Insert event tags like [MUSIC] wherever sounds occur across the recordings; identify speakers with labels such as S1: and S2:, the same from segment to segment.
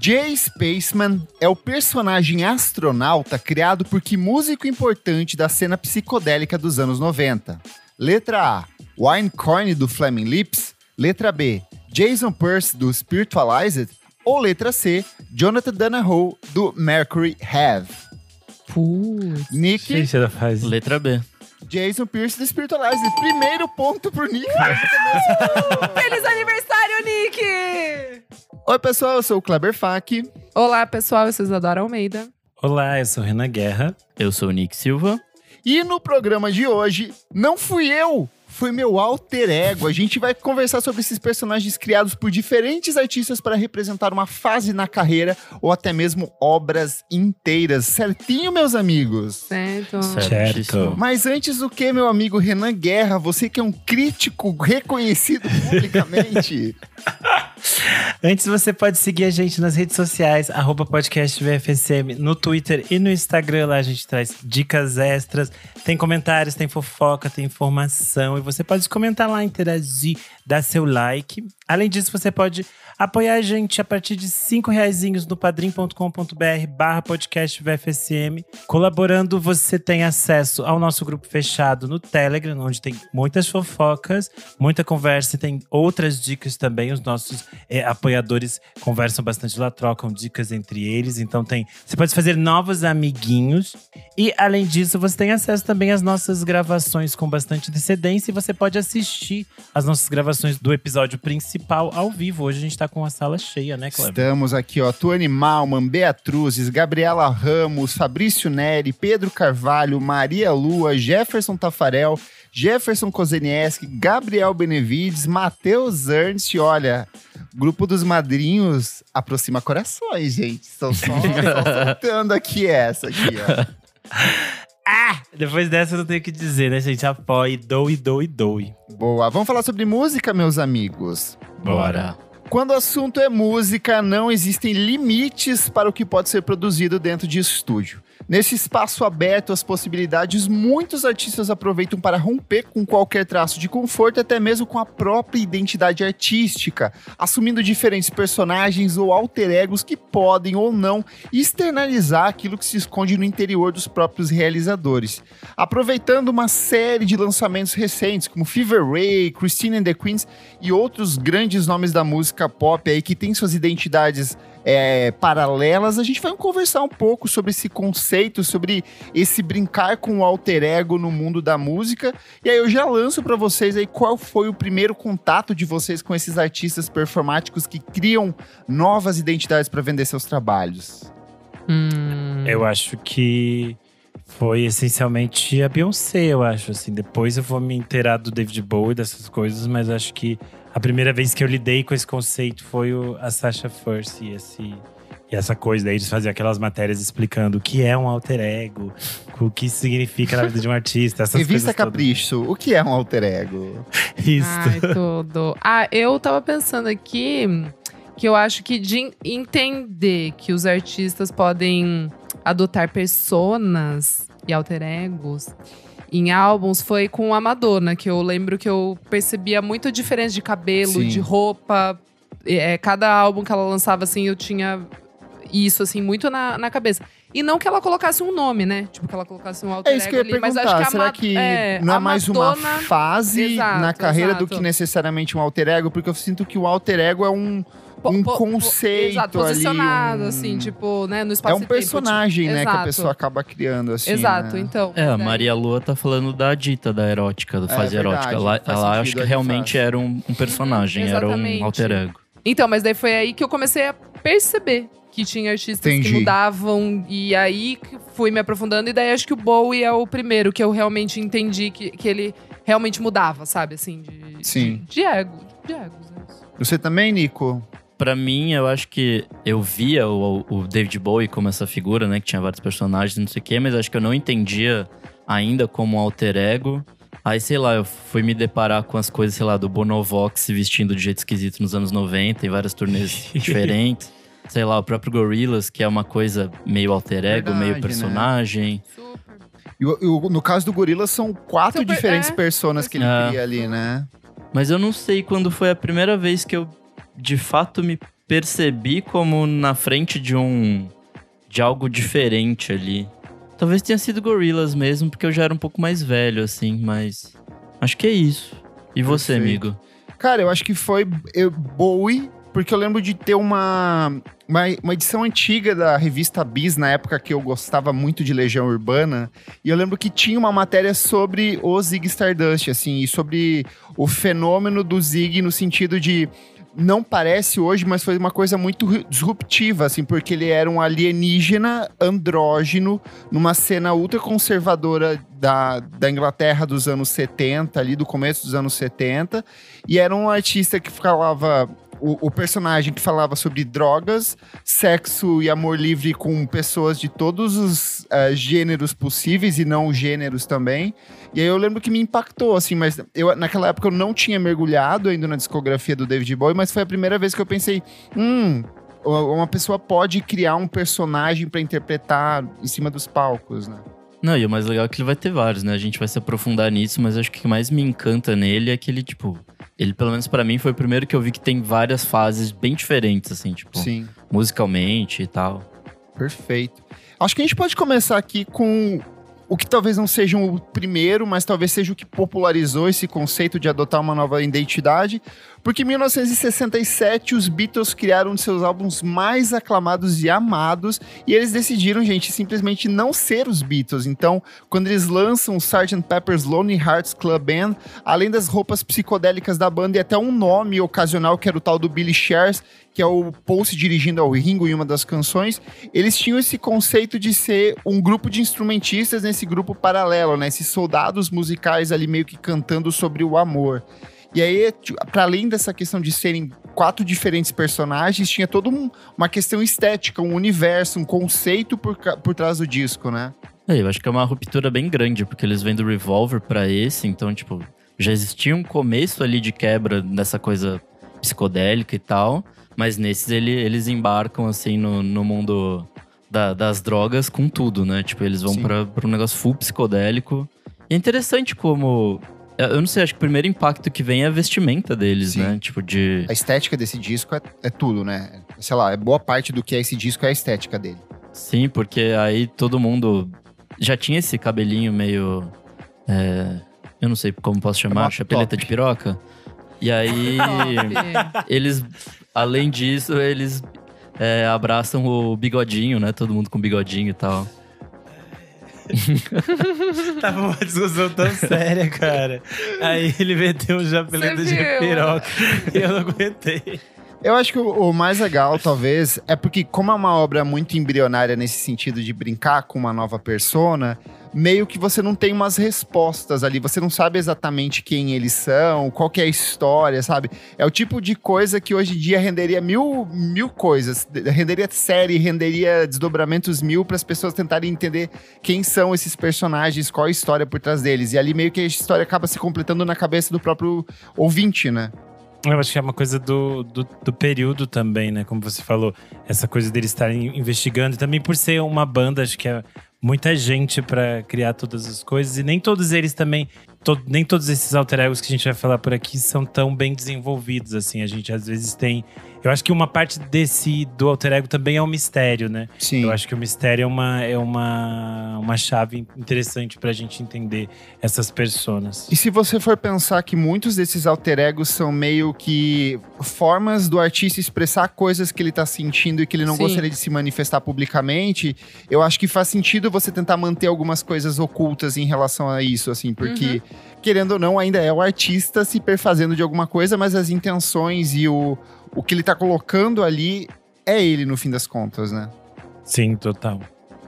S1: Jay Spaceman é o personagem astronauta criado por que músico importante da cena psicodélica dos anos 90? Letra A, Wine Coin do Flaming Lips. Letra B, Jason Pearce do Spiritualized. Ou letra C, Jonathan Donahoe do Mercury Have.
S2: Putz.
S1: Nick,
S3: Gente, ela faz.
S4: Letra B.
S1: Jason Pierce do Spiritualized. Primeiro ponto pro [LAUGHS] Nick.
S2: Feliz aniversário, Nick!
S1: Oi, pessoal, eu sou o Kleber Fak.
S2: Olá, pessoal, eu sou Isadora Almeida.
S3: Olá, eu sou Renan Guerra.
S4: Eu sou o Nick Silva.
S1: E no programa de hoje, não fui eu, foi meu alter ego. A gente vai conversar sobre esses personagens criados por diferentes artistas para representar uma fase na carreira ou até mesmo obras inteiras. Certinho, meus amigos?
S2: Certo.
S4: Certíssimo.
S1: Mas antes o que, meu amigo Renan Guerra, você que é um crítico reconhecido publicamente. [LAUGHS] [LAUGHS]
S3: Antes, você pode seguir a gente nas redes sociais, arroba podcast VFSM, no Twitter e no Instagram. Lá a gente traz dicas extras, tem comentários, tem fofoca, tem informação. E você pode comentar lá, interagir, dar seu like. Além disso, você pode apoiar a gente a partir de cinco reaisinhos no padrim.com.br barra podcast VFSM. Colaborando, você tem acesso ao nosso grupo fechado no Telegram, onde tem muitas fofocas, muita conversa e tem outras dicas também. Os nossos é, apoiadores conversam bastante lá, trocam dicas entre eles. Então tem. Você pode fazer novos amiguinhos. E além disso, você tem acesso também às nossas gravações com bastante antecedência e você pode assistir as nossas gravações do episódio principal ao vivo. Hoje a gente tá com a sala cheia, né, Cleber?
S1: Estamos aqui, ó. Tuane Malman, Beatruzes, Gabriela Ramos, Fabrício Neri, Pedro Carvalho, Maria Lua, Jefferson Tafarel, Jefferson Kozenieski, Gabriel Benevides, Matheus Ernst. Olha, grupo dos madrinhos aproxima corações, gente. Estão só, [LAUGHS] soltando aqui essa aqui, ó. [LAUGHS]
S3: Ah! Depois dessa eu não tenho o que dizer, né, gente? Apoie, doe, doe, doe.
S1: Boa. Vamos falar sobre música, meus amigos.
S4: Bora.
S1: Quando o assunto é música, não existem limites para o que pode ser produzido dentro de estúdio. Nesse espaço aberto às possibilidades, muitos artistas aproveitam para romper com qualquer traço de conforto, até mesmo com a própria identidade artística, assumindo diferentes personagens ou alter egos que podem ou não externalizar aquilo que se esconde no interior dos próprios realizadores. Aproveitando uma série de lançamentos recentes, como Fever Ray, Christine and the Queens e outros grandes nomes da música pop aí que têm suas identidades é, paralelas, a gente vai conversar um pouco sobre esse conceito, sobre esse brincar com o alter ego no mundo da música. E aí eu já lanço para vocês aí qual foi o primeiro contato de vocês com esses artistas performáticos que criam novas identidades para vender seus trabalhos.
S2: Hum.
S3: Eu acho que foi essencialmente a Beyoncé, eu acho. Assim, depois eu vou me inteirar do David Bowie, dessas coisas, mas acho que a primeira vez que eu lidei com esse conceito foi o, a Sasha First e, esse, e essa coisa daí de fazer aquelas matérias explicando o que é um alter ego, o que isso significa na vida de um artista. Essas
S1: Revista
S3: coisas todas.
S1: Capricho, o que é um alter ego?
S3: Isso.
S2: Ai, tudo. Ah, eu tava pensando aqui que eu acho que de en- entender que os artistas podem adotar personas e alter egos em álbuns foi com a Madonna, que eu lembro que eu percebia muito diferença de cabelo,
S1: Sim.
S2: de roupa. É, cada álbum que ela lançava, assim, eu tinha isso, assim, muito na, na cabeça. E não que ela colocasse um nome, né? Tipo, que ela colocasse um alter
S1: É isso que eu ia
S2: ali. Mas
S1: perguntar.
S2: acho que a
S1: Será
S2: Ma-
S1: que
S2: é,
S1: não é mais
S2: Madonna-
S1: uma fase
S2: Exato,
S1: na carreira do
S2: exato.
S1: que necessariamente um alter ego? Porque eu sinto que o alter ego é um, um
S2: po-
S1: conceito
S2: Exato,
S1: ali,
S2: posicionado,
S1: um-
S2: assim, tipo, né, no
S1: É
S2: espaço
S1: um personagem, né, que a
S2: Exato.
S1: pessoa acaba criando, assim.
S2: Exato,
S1: né?
S2: então.
S4: É, a Maria Lua tá falando da Dita, da erótica, da
S1: É,
S4: fase
S1: verdade,
S4: erótica. Ela, ela acho que
S1: aí
S4: realmente
S1: faz.
S4: era um, um personagem, era um alter ego.
S2: Então, mas daí foi aí que eu comecei a perceber que tinha artistas
S1: Entendi.
S2: que mudavam. E aí fui me aprofundando. E daí acho que o Bowie é o primeiro que eu realmente entendi que, que ele realmente mudava, sabe? Assim, de,
S1: Sim.
S2: de, de ego. De egos, é isso.
S1: Você também, Nico?
S4: Pra mim, eu acho que eu via o, o David Bowie como essa figura, né? Que tinha vários personagens, não sei o quê, mas acho que eu não entendia ainda como um alter ego. Aí, sei lá, eu fui me deparar com as coisas, sei lá, do Bonovox se vestindo de jeito esquisito nos anos 90, em várias turnês [LAUGHS] diferentes. Sei lá, o próprio Gorillaz, que é uma coisa meio alter ego,
S1: Verdade,
S4: meio
S1: né?
S4: personagem.
S2: Super.
S1: E, e no caso do Gorila, são quatro
S2: Super-
S1: diferentes
S2: é.
S1: personas que ele
S4: É.
S1: cria ali, né?
S4: Mas eu não sei quando foi a primeira vez que eu de fato me percebi como na frente de um de algo diferente ali. Talvez tenha sido Gorillaz mesmo, porque eu já era um pouco mais velho assim, mas acho que é isso. E você,
S1: Perfeito.
S4: amigo?
S1: Cara, eu acho que foi eu, Bowie, porque eu lembro de ter uma, uma, uma edição antiga da revista Bis, na época que eu gostava muito de Legião Urbana, e eu lembro que tinha uma matéria sobre o Zig Stardust, assim, e sobre o fenômeno do Zig no sentido de não parece hoje, mas foi uma coisa muito ru- disruptiva, assim, porque ele era um alienígena andrógeno numa cena ultra conservadora da, da Inglaterra dos anos 70, ali do começo dos anos 70, e era um artista que falava. O, o personagem que falava sobre drogas, sexo e amor livre com pessoas de todos os eh, gêneros possíveis e não gêneros também. E aí eu lembro que me impactou, assim, mas eu, naquela época eu não tinha mergulhado ainda na discografia do David Bowie, mas foi a primeira vez que eu pensei, hum, uma pessoa pode criar um personagem pra interpretar em cima dos palcos, né?
S4: Não, e o mais legal é que ele vai ter vários, né? A gente vai se aprofundar nisso, mas acho que o que mais me encanta nele é que ele, tipo, ele pelo menos pra mim foi o primeiro que eu vi que tem várias fases bem diferentes assim, tipo,
S1: Sim.
S4: musicalmente e tal.
S1: Perfeito. Acho que a gente pode começar aqui com o que talvez não seja o primeiro, mas talvez seja o que popularizou esse conceito de adotar uma nova identidade. Porque em 1967 os Beatles criaram um de seus álbuns mais aclamados e amados, e eles decidiram, gente, simplesmente não ser os Beatles. Então, quando eles lançam o Sgt. Pepper's Lonely Hearts Club Band, além das roupas psicodélicas da banda e até um nome ocasional que era o tal do Billy Shears, que é o Paul se dirigindo ao Ringo em uma das canções, eles tinham esse conceito de ser um grupo de instrumentistas nesse grupo paralelo, né? Esses soldados musicais ali meio que cantando sobre o amor. E aí, para além dessa questão de serem quatro diferentes personagens, tinha toda um- uma questão estética, um universo, um conceito por, por trás do disco, né?
S4: É, eu acho que é uma ruptura bem grande, porque eles vêm do Revolver pra esse, então, tipo, já existia um começo ali de quebra dessa coisa psicodélica e tal, mas nesses ele, eles embarcam, assim, no, no mundo da- das drogas com tudo, né? Tipo, eles vão pra um negócio full psicodélico. E é interessante como. Eu não sei, acho que o primeiro impacto que vem é a vestimenta deles,
S1: Sim.
S4: né? Tipo, de.
S1: A estética desse disco é, é tudo, né? Sei lá, é boa parte do que é esse disco é a estética dele.
S4: Sim, porque aí todo mundo já tinha esse cabelinho meio. é, eu não sei como posso chamar,
S1: Top.
S4: chapeleta de piroca. E aí, [LAUGHS]
S2: Top.
S4: eles, além disso, eles é, abraçam o bigodinho, né? Todo mundo com bigodinho e tal. [LAUGHS]
S3: Tava uma discussão tão séria, cara. Aí ele meteu um chapeleto de piroca e eu não aguentei.
S1: Eu acho que o, o mais legal, talvez, é porque, como é uma obra muito embrionária nesse sentido de brincar com uma nova persona, meio que você não tem umas respostas ali, você não sabe exatamente quem eles são, qual é a história, sabe? É o tipo de coisa que hoje em dia renderia mil, mil coisas, renderia série, renderia desdobramentos mil para as pessoas tentarem entender quem são esses personagens, qual a história por trás deles. E ali meio que a história acaba se completando na cabeça do próprio ouvinte, né?
S3: Eu acho que é uma coisa do, do, do período também, né? Como você falou, essa coisa deles estarem investigando. E também por ser uma banda, acho que é muita gente pra criar todas as coisas. E nem todos eles também. to- nem todos esses alter egos que a gente vai falar por aqui são tão bem desenvolvidos, assim. A gente às vezes tem. Eu acho que uma parte desse do alter ego também é o mistério, né?
S1: Sim.
S3: Eu acho que o mistério é uma, é uma, uma chave interessante pra gente entender essas personas.
S1: E se você for pensar que muitos desses alter egos são meio que formas do artista expressar coisas que ele tá sentindo e que ele não
S2: Sim.
S1: gostaria de se manifestar publicamente, eu acho que faz sentido você tentar manter algumas coisas ocultas em relação a isso, assim, porque, querendo ou não, ainda é o artista se perfazendo de alguma coisa, mas as intenções e o, o que ele tá colocando ali é ele, no fim das contas, né?
S3: Sim, total.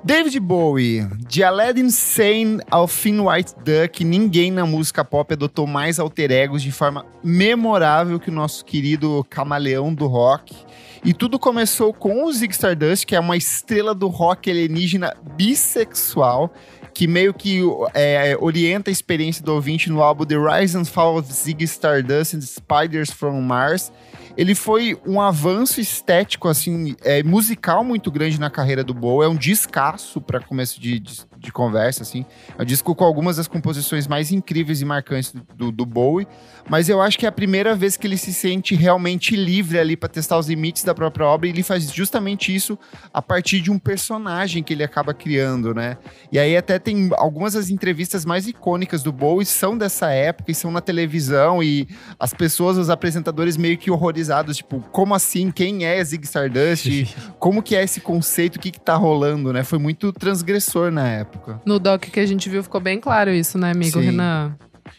S1: David Bowie, de Aladdin Sane ao Thin White Duck, ninguém na música pop adotou mais alter egos de forma memorável que o nosso querido camaleão do rock. E tudo começou com o Zig Stardust, que é uma estrela do rock alienígena bissexual, que meio que é, orienta a experiência do ouvinte no álbum The Rise and Fall of Zig Stardust and Spiders from Mars. Ele foi um avanço estético, assim, é, musical muito grande na carreira do Bowie. É um descasso para começo de, de, de conversa, assim. É um disco com algumas das composições mais incríveis e marcantes do, do Bowie, mas eu acho que é a primeira vez que ele se sente realmente livre ali para testar os limites da própria obra e ele faz justamente isso a partir de um personagem que ele acaba criando, né? E aí até tem algumas das entrevistas mais icônicas do Bowie são dessa época e são na televisão e as pessoas, os apresentadores meio que horrorizados, tipo, como assim? Quem é Zig Stardust? [LAUGHS] como que é esse conceito? O que que tá rolando, né? Foi muito transgressor na época.
S2: No doc que a gente viu ficou bem claro isso, né, amigo
S1: Sim.
S2: Renan?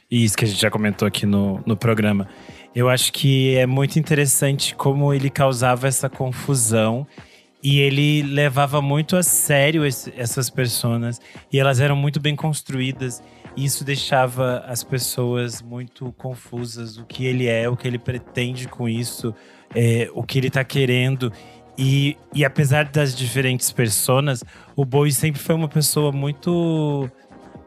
S3: Isso que a gente já comentou aqui no, no programa. Eu acho que é muito interessante como ele causava essa confusão e ele levava muito a sério esse- essas personas e elas eram muito bem construídas. E isso deixava as pessoas muito confusas. O que ele é, o que ele pretende com isso, é, o que ele tá querendo. E, e apesar das diferentes personas, o Bowie sempre foi uma pessoa muito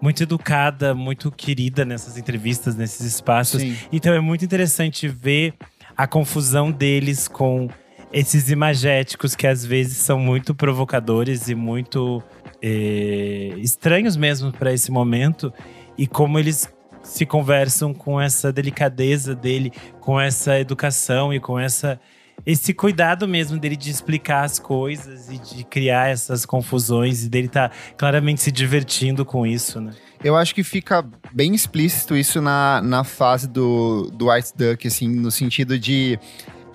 S3: muito educada, muito querida nessas entrevistas, nesses espaços.
S1: Sim.
S3: Então é muito interessante ver a confusão deles com esses imagéticos que às vezes são muito provocadores e muito eh, estranhos mesmo para esse momento e como eles se conversam com essa delicadeza dele, com essa educação e com essa esse cuidado mesmo dele de explicar as coisas e de criar essas confusões e dele tá claramente se divertindo com isso, né?
S1: Eu acho que fica bem explícito isso na, na fase do, do White Duck, assim, no sentido de.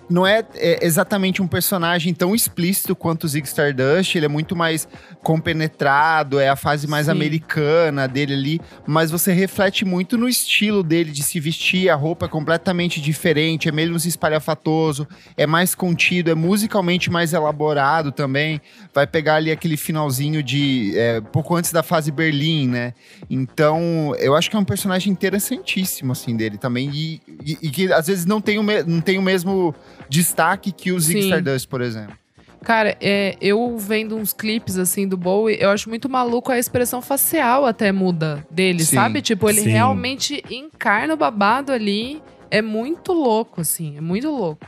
S1: Não é, é exatamente um personagem tão explícito quanto o Zig Stardust, ele é muito mais compenetrado, é a fase mais
S2: Sim.
S1: americana dele ali, mas você reflete muito no estilo dele de se vestir, a roupa é completamente diferente, é menos espalhafatoso, é mais contido, é musicalmente mais elaborado também. Vai pegar ali aquele finalzinho de. é, pouco antes da fase Berlim, né? Então, eu acho que é um personagem interessantíssimo, assim, dele também. E, e- e que às vezes não tem o, não tem o mesmo destaque que o Zig
S2: Sim.
S1: Stardust, por exemplo.
S2: Cara, é, eu vendo uns clipes assim do Bowie, eu acho muito maluco a expressão facial até muda dele,
S1: Sim.
S2: sabe? Tipo, ele
S3: Sim.
S2: realmente encarna o babado ali. É muito louco, assim. É muito louco.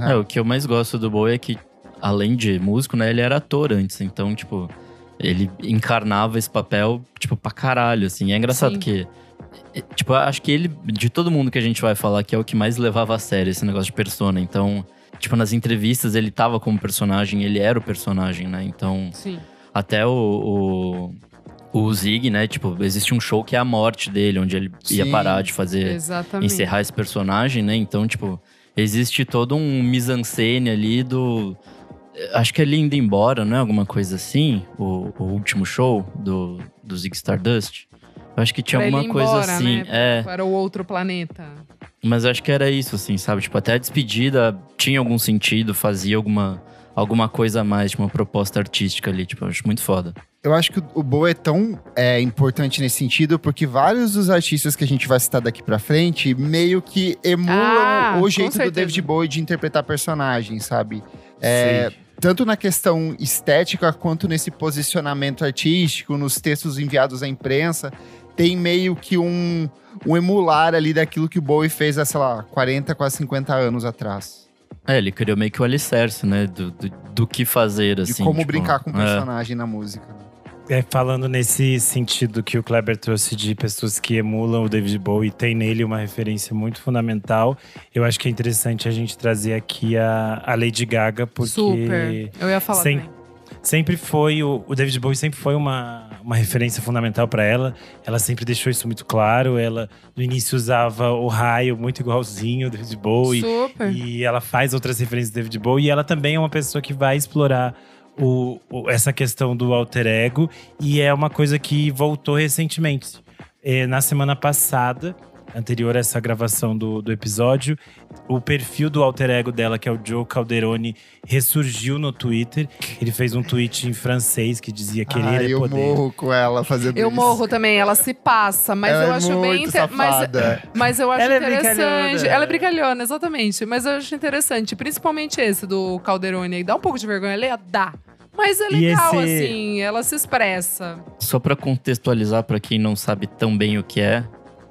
S4: É, o que eu mais gosto do Bowie é que, além de músico, né, ele era ator antes. Então, tipo, ele encarnava esse papel, tipo, pra caralho, assim. É engraçado
S2: Sim.
S4: que. É, Tipo, acho que ele, de todo mundo que a gente vai falar aqui, é o que mais levava a sério esse negócio de persona. Então, tipo, nas entrevistas ele tava como personagem, ele era o personagem, né? Então,
S2: Sim.
S4: até o, o, o Zig, né? Tipo, existe um show que é a morte dele, onde ele ia
S1: Sim.
S4: parar de fazer
S2: Exatamente.
S4: encerrar esse personagem, né? Então, tipo, existe todo um mise-en-scène ali do. Acho que ele indo embora, não é? Alguma coisa assim? O, o último show do, do Zig Stardust. Eu acho que tinha
S2: Pra
S4: alguma coisa
S2: embora,
S4: assim.
S2: né?
S4: É,
S2: Para o outro planeta.
S4: mas eu acho que era isso, assim, sabe? Tipo, até a despedida tinha algum sentido, fazia alguma, alguma coisa a mais, tipo, uma proposta artística ali. Tipo, eu acho muito foda.
S1: Eu acho que o- Boa é tão é, importante nesse sentido, porque vários dos artistas que a gente vai citar daqui pra frente meio que emulam
S2: Ah,
S1: o jeito do. David Bowie de interpretar personagens, sabe? É,
S3: Sim.
S1: tanto na questão estética quanto nesse posicionamento artístico, nos textos enviados à imprensa, tem meio que um, um emular ali daquilo que o Bowie fez há, sei lá, 40, quase 50 anos atrás.
S4: É, ele criou meio que o alicerce, né? Do, do, do que fazer,
S1: De
S4: assim.
S1: como
S4: tipo,
S1: brincar com o
S4: é.
S1: personagem na música.
S3: É, falando nesse sentido que o Kleber trouxe de pessoas que emulam o David Bowie, tem nele uma referência muito fundamental. Eu acho que é interessante a gente trazer aqui a, a Lady Gaga, porque
S2: Super. Eu ia falar
S3: Sem-
S2: também.
S3: sempre foi o, o David Bowie sempre foi uma, uma referência fundamental para ela. Ela sempre deixou isso muito claro. Ela no início usava o raio muito igualzinho David Bowie.
S2: Super.
S3: E ela faz outras referências do David Bowie. E ela também é uma pessoa que vai explorar o- o- essa questão do alter ego. E é uma coisa que voltou recentemente. É, na semana passada, anterior a essa gravação do, do episódio, o perfil do alter ego dela, que é o Joe Calderoni, ressurgiu no Twitter. Ele fez um tweet em francês que dizia querer
S1: ah,
S3: é
S1: eu
S3: poder.
S1: morro com ela fazendo
S2: Eu
S1: isso.
S2: morro também, ela se passa, mas
S1: Ela
S2: eu
S1: é
S2: acho bem. Mas,
S1: safada.
S2: mas eu acho
S3: Ela é
S2: interessante.
S3: brincalhona.
S2: ela é brincalhona, exatamente. Mas eu acho interessante, principalmente esse do Calderone aí. Dá um pouco de vergonha, ele dá. Mas é legal,
S3: esse-
S2: assim, ela se expressa.
S4: Só pra contextualizar pra quem não sabe tão bem o que é.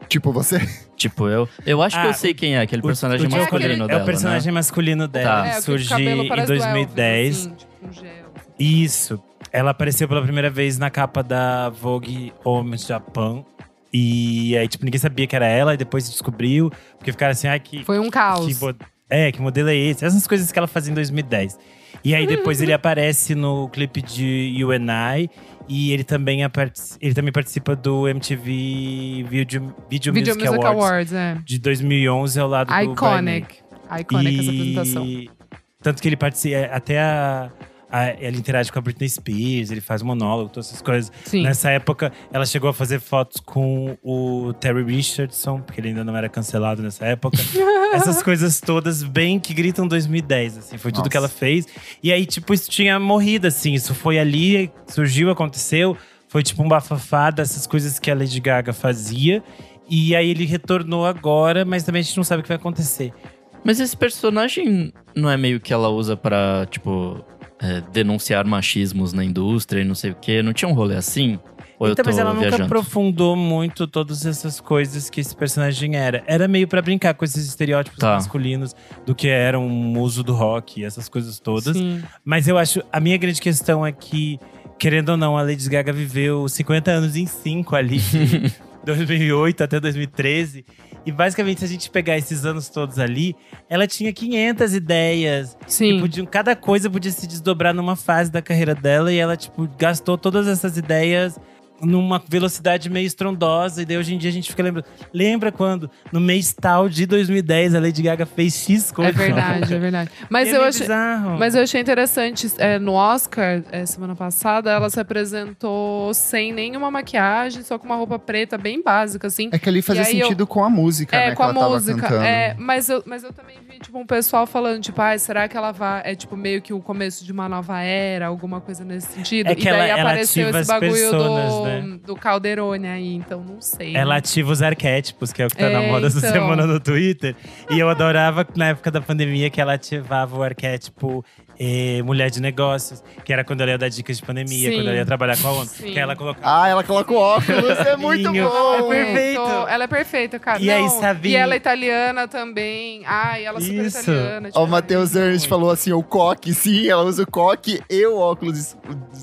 S1: Tipo, você.
S4: Tipo, eu. Eu acho que
S3: Ah,
S4: eu sei quem é, aquele
S3: O-
S4: personagem
S3: o Joe
S4: masculino
S3: Calderoni
S4: dela.
S3: É o personagem masculino dela.
S4: Tá.
S2: É, aquele
S3: Surgiu em
S2: parece do Elvis,
S3: 2010.
S2: assim, tipo, um gel.
S3: Isso. ela apareceu pela primeira vez na capa da Vogue Home Japan. E aí, tipo, ninguém sabia que era ela, e depois descobriu, porque ficaram assim, ah, que.
S2: Foi um caos.
S3: que é, que modelo é esse? Essas coisas que ela fazia em 2010. E aí depois ele aparece no clipe de UNI e ele também, apart- ele também participa do MTV Video, Video,
S2: Video
S3: Music,
S2: Music
S3: Awards,
S2: Awards, é.
S3: de 2011 ao lado do Barney.
S2: Iconic. Iconic essa apresentação.
S3: Tanto que ele participa, até a, a- ele interage com a Britney Spears, ele faz monólogo, todas essas coisas.
S2: Sim.
S3: Nessa época, ela chegou a fazer fotos com o Terry Richardson, porque ele ainda não era cancelado nessa época. [LAUGHS] Essas coisas todas bem que gritam 2010, assim, foi tudo
S1: Nossa.
S3: que ela fez. E aí, tipo, isso tinha morrido, assim, isso foi ali, surgiu, aconteceu. Foi tipo um bafafá dessas coisas que a Lady Gaga fazia. E aí ele retornou agora, mas também a gente não sabe o que vai acontecer.
S4: Mas esse personagem não é meio que ela usa pra, tipo, é, denunciar machismos na indústria e não sei o quê? Não tinha um rolê assim? Ou
S3: então,
S4: eu tô
S3: mas ela nunca
S4: viajando?
S3: aprofundou muito todas essas coisas que esse personagem era. Era meio pra brincar com esses estereótipos
S4: Tá.
S3: masculinos do que era um muso do rock, essas coisas todas.
S2: Sim.
S3: Mas eu acho, a minha grande questão é que, querendo ou não, a Lady Gaga viveu 50 anos em 5 ali, [LAUGHS] 2008 até 2013. E basicamente, se a gente pegar esses anos todos ali, ela tinha 500 ideias. E
S2: Sim.
S3: podiam, cada coisa podia se desdobrar numa fase da carreira dela. E ela, tipo, gastou todas essas ideias numa velocidade meio estrondosa. E daí hoje em dia a gente fica lembrando. Lembra quando, no mês tal de 2010, a Lady Gaga fez X
S2: É
S3: coisas?
S2: verdade, é verdade. Mas [LAUGHS]
S3: E é
S2: eu achei.
S3: bizarro.
S2: Mas eu achei interessante, é, no Oscar, é, semana passada, ela se apresentou sem nenhuma maquiagem, só com uma roupa preta bem básica, assim.
S1: É que ali fazia
S2: E aí eu-
S1: sentido com a música,
S2: É,
S1: né?
S2: com a
S1: ela
S2: música. É, mas eu, mas eu também vi, tipo, um pessoal falando, tipo, ah, será que ela vai. É tipo meio que o começo de uma nova era, alguma coisa nesse sentido.
S3: É
S2: e
S3: que
S2: daí
S3: ela- ela
S2: apareceu
S3: ativa
S2: esse
S3: as
S2: bagulho
S3: personas,
S2: do,
S3: né?
S2: do Calderone aí, então não sei.
S3: Ela
S2: né?
S3: ativa os arquétipos, que é o que tá na
S2: É,
S3: moda essa
S2: então.
S3: semana no Twitter. E eu adorava na época da pandemia que ela ativava o arquétipo eh, mulher de negócios, que era quando ela ia dar dicas de pandemia,
S2: Sim.
S3: quando ela ia trabalhar com a ONU.
S2: Sim.
S3: Que ela colocava.
S1: Ah, ela coloca o óculos, é muito bom.
S3: É perfeito.
S2: Ela é perfeita, cara.
S3: E aí,
S2: Não,
S3: sabe-
S2: E ela é italiana também. Ai, ela é super
S3: Isso.
S2: italiana. Tipo,
S1: o Matheus
S2: ai,
S1: Ernst falou assim, o coque, sim, ela usa o coque e o óculos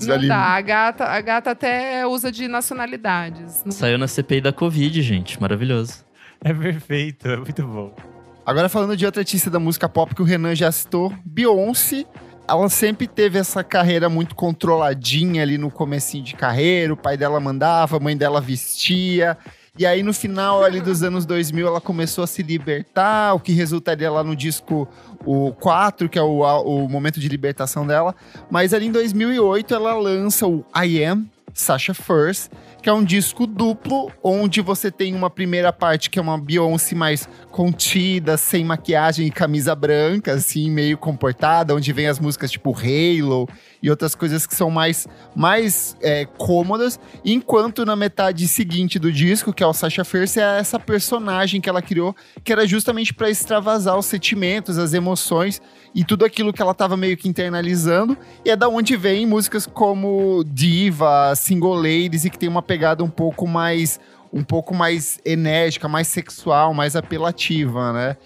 S2: Não
S1: ali.
S2: dá. A gata, a gata até usa de nacionalidades.
S4: Saiu na CPI da Covid, gente. Maravilhoso.
S3: É perfeito, é muito bom.
S1: Agora falando de outra artista da música pop que o Renan já citou, Beyoncé. Ela sempre teve essa carreira muito controladinha ali no comecinho de carreira. O pai dela mandava, a mãe dela vestia. E aí no final ali dos anos 2000 ela começou a se libertar, o que resultaria lá no disco o 4, que é o, o momento de libertação dela. Mas ali em 2008 ela lança o I Am, Sasha First, que é um disco duplo, onde você tem uma primeira parte que é uma Beyoncé mais contida, sem maquiagem e camisa branca, assim, meio comportada, onde vem as músicas tipo Halo e outras coisas que são mais, mais é, cômodas, enquanto na metade seguinte do disco, que é o Sasha Fierce, é essa personagem que ela criou, que era justamente para extravasar os sentimentos, as emoções e tudo aquilo que ela tava meio que internalizando, e é da onde vem músicas como Diva, Single Ladies, e que tem uma pegada um pouco mais um pouco mais enérgica, mais sexual, mais apelativa, né?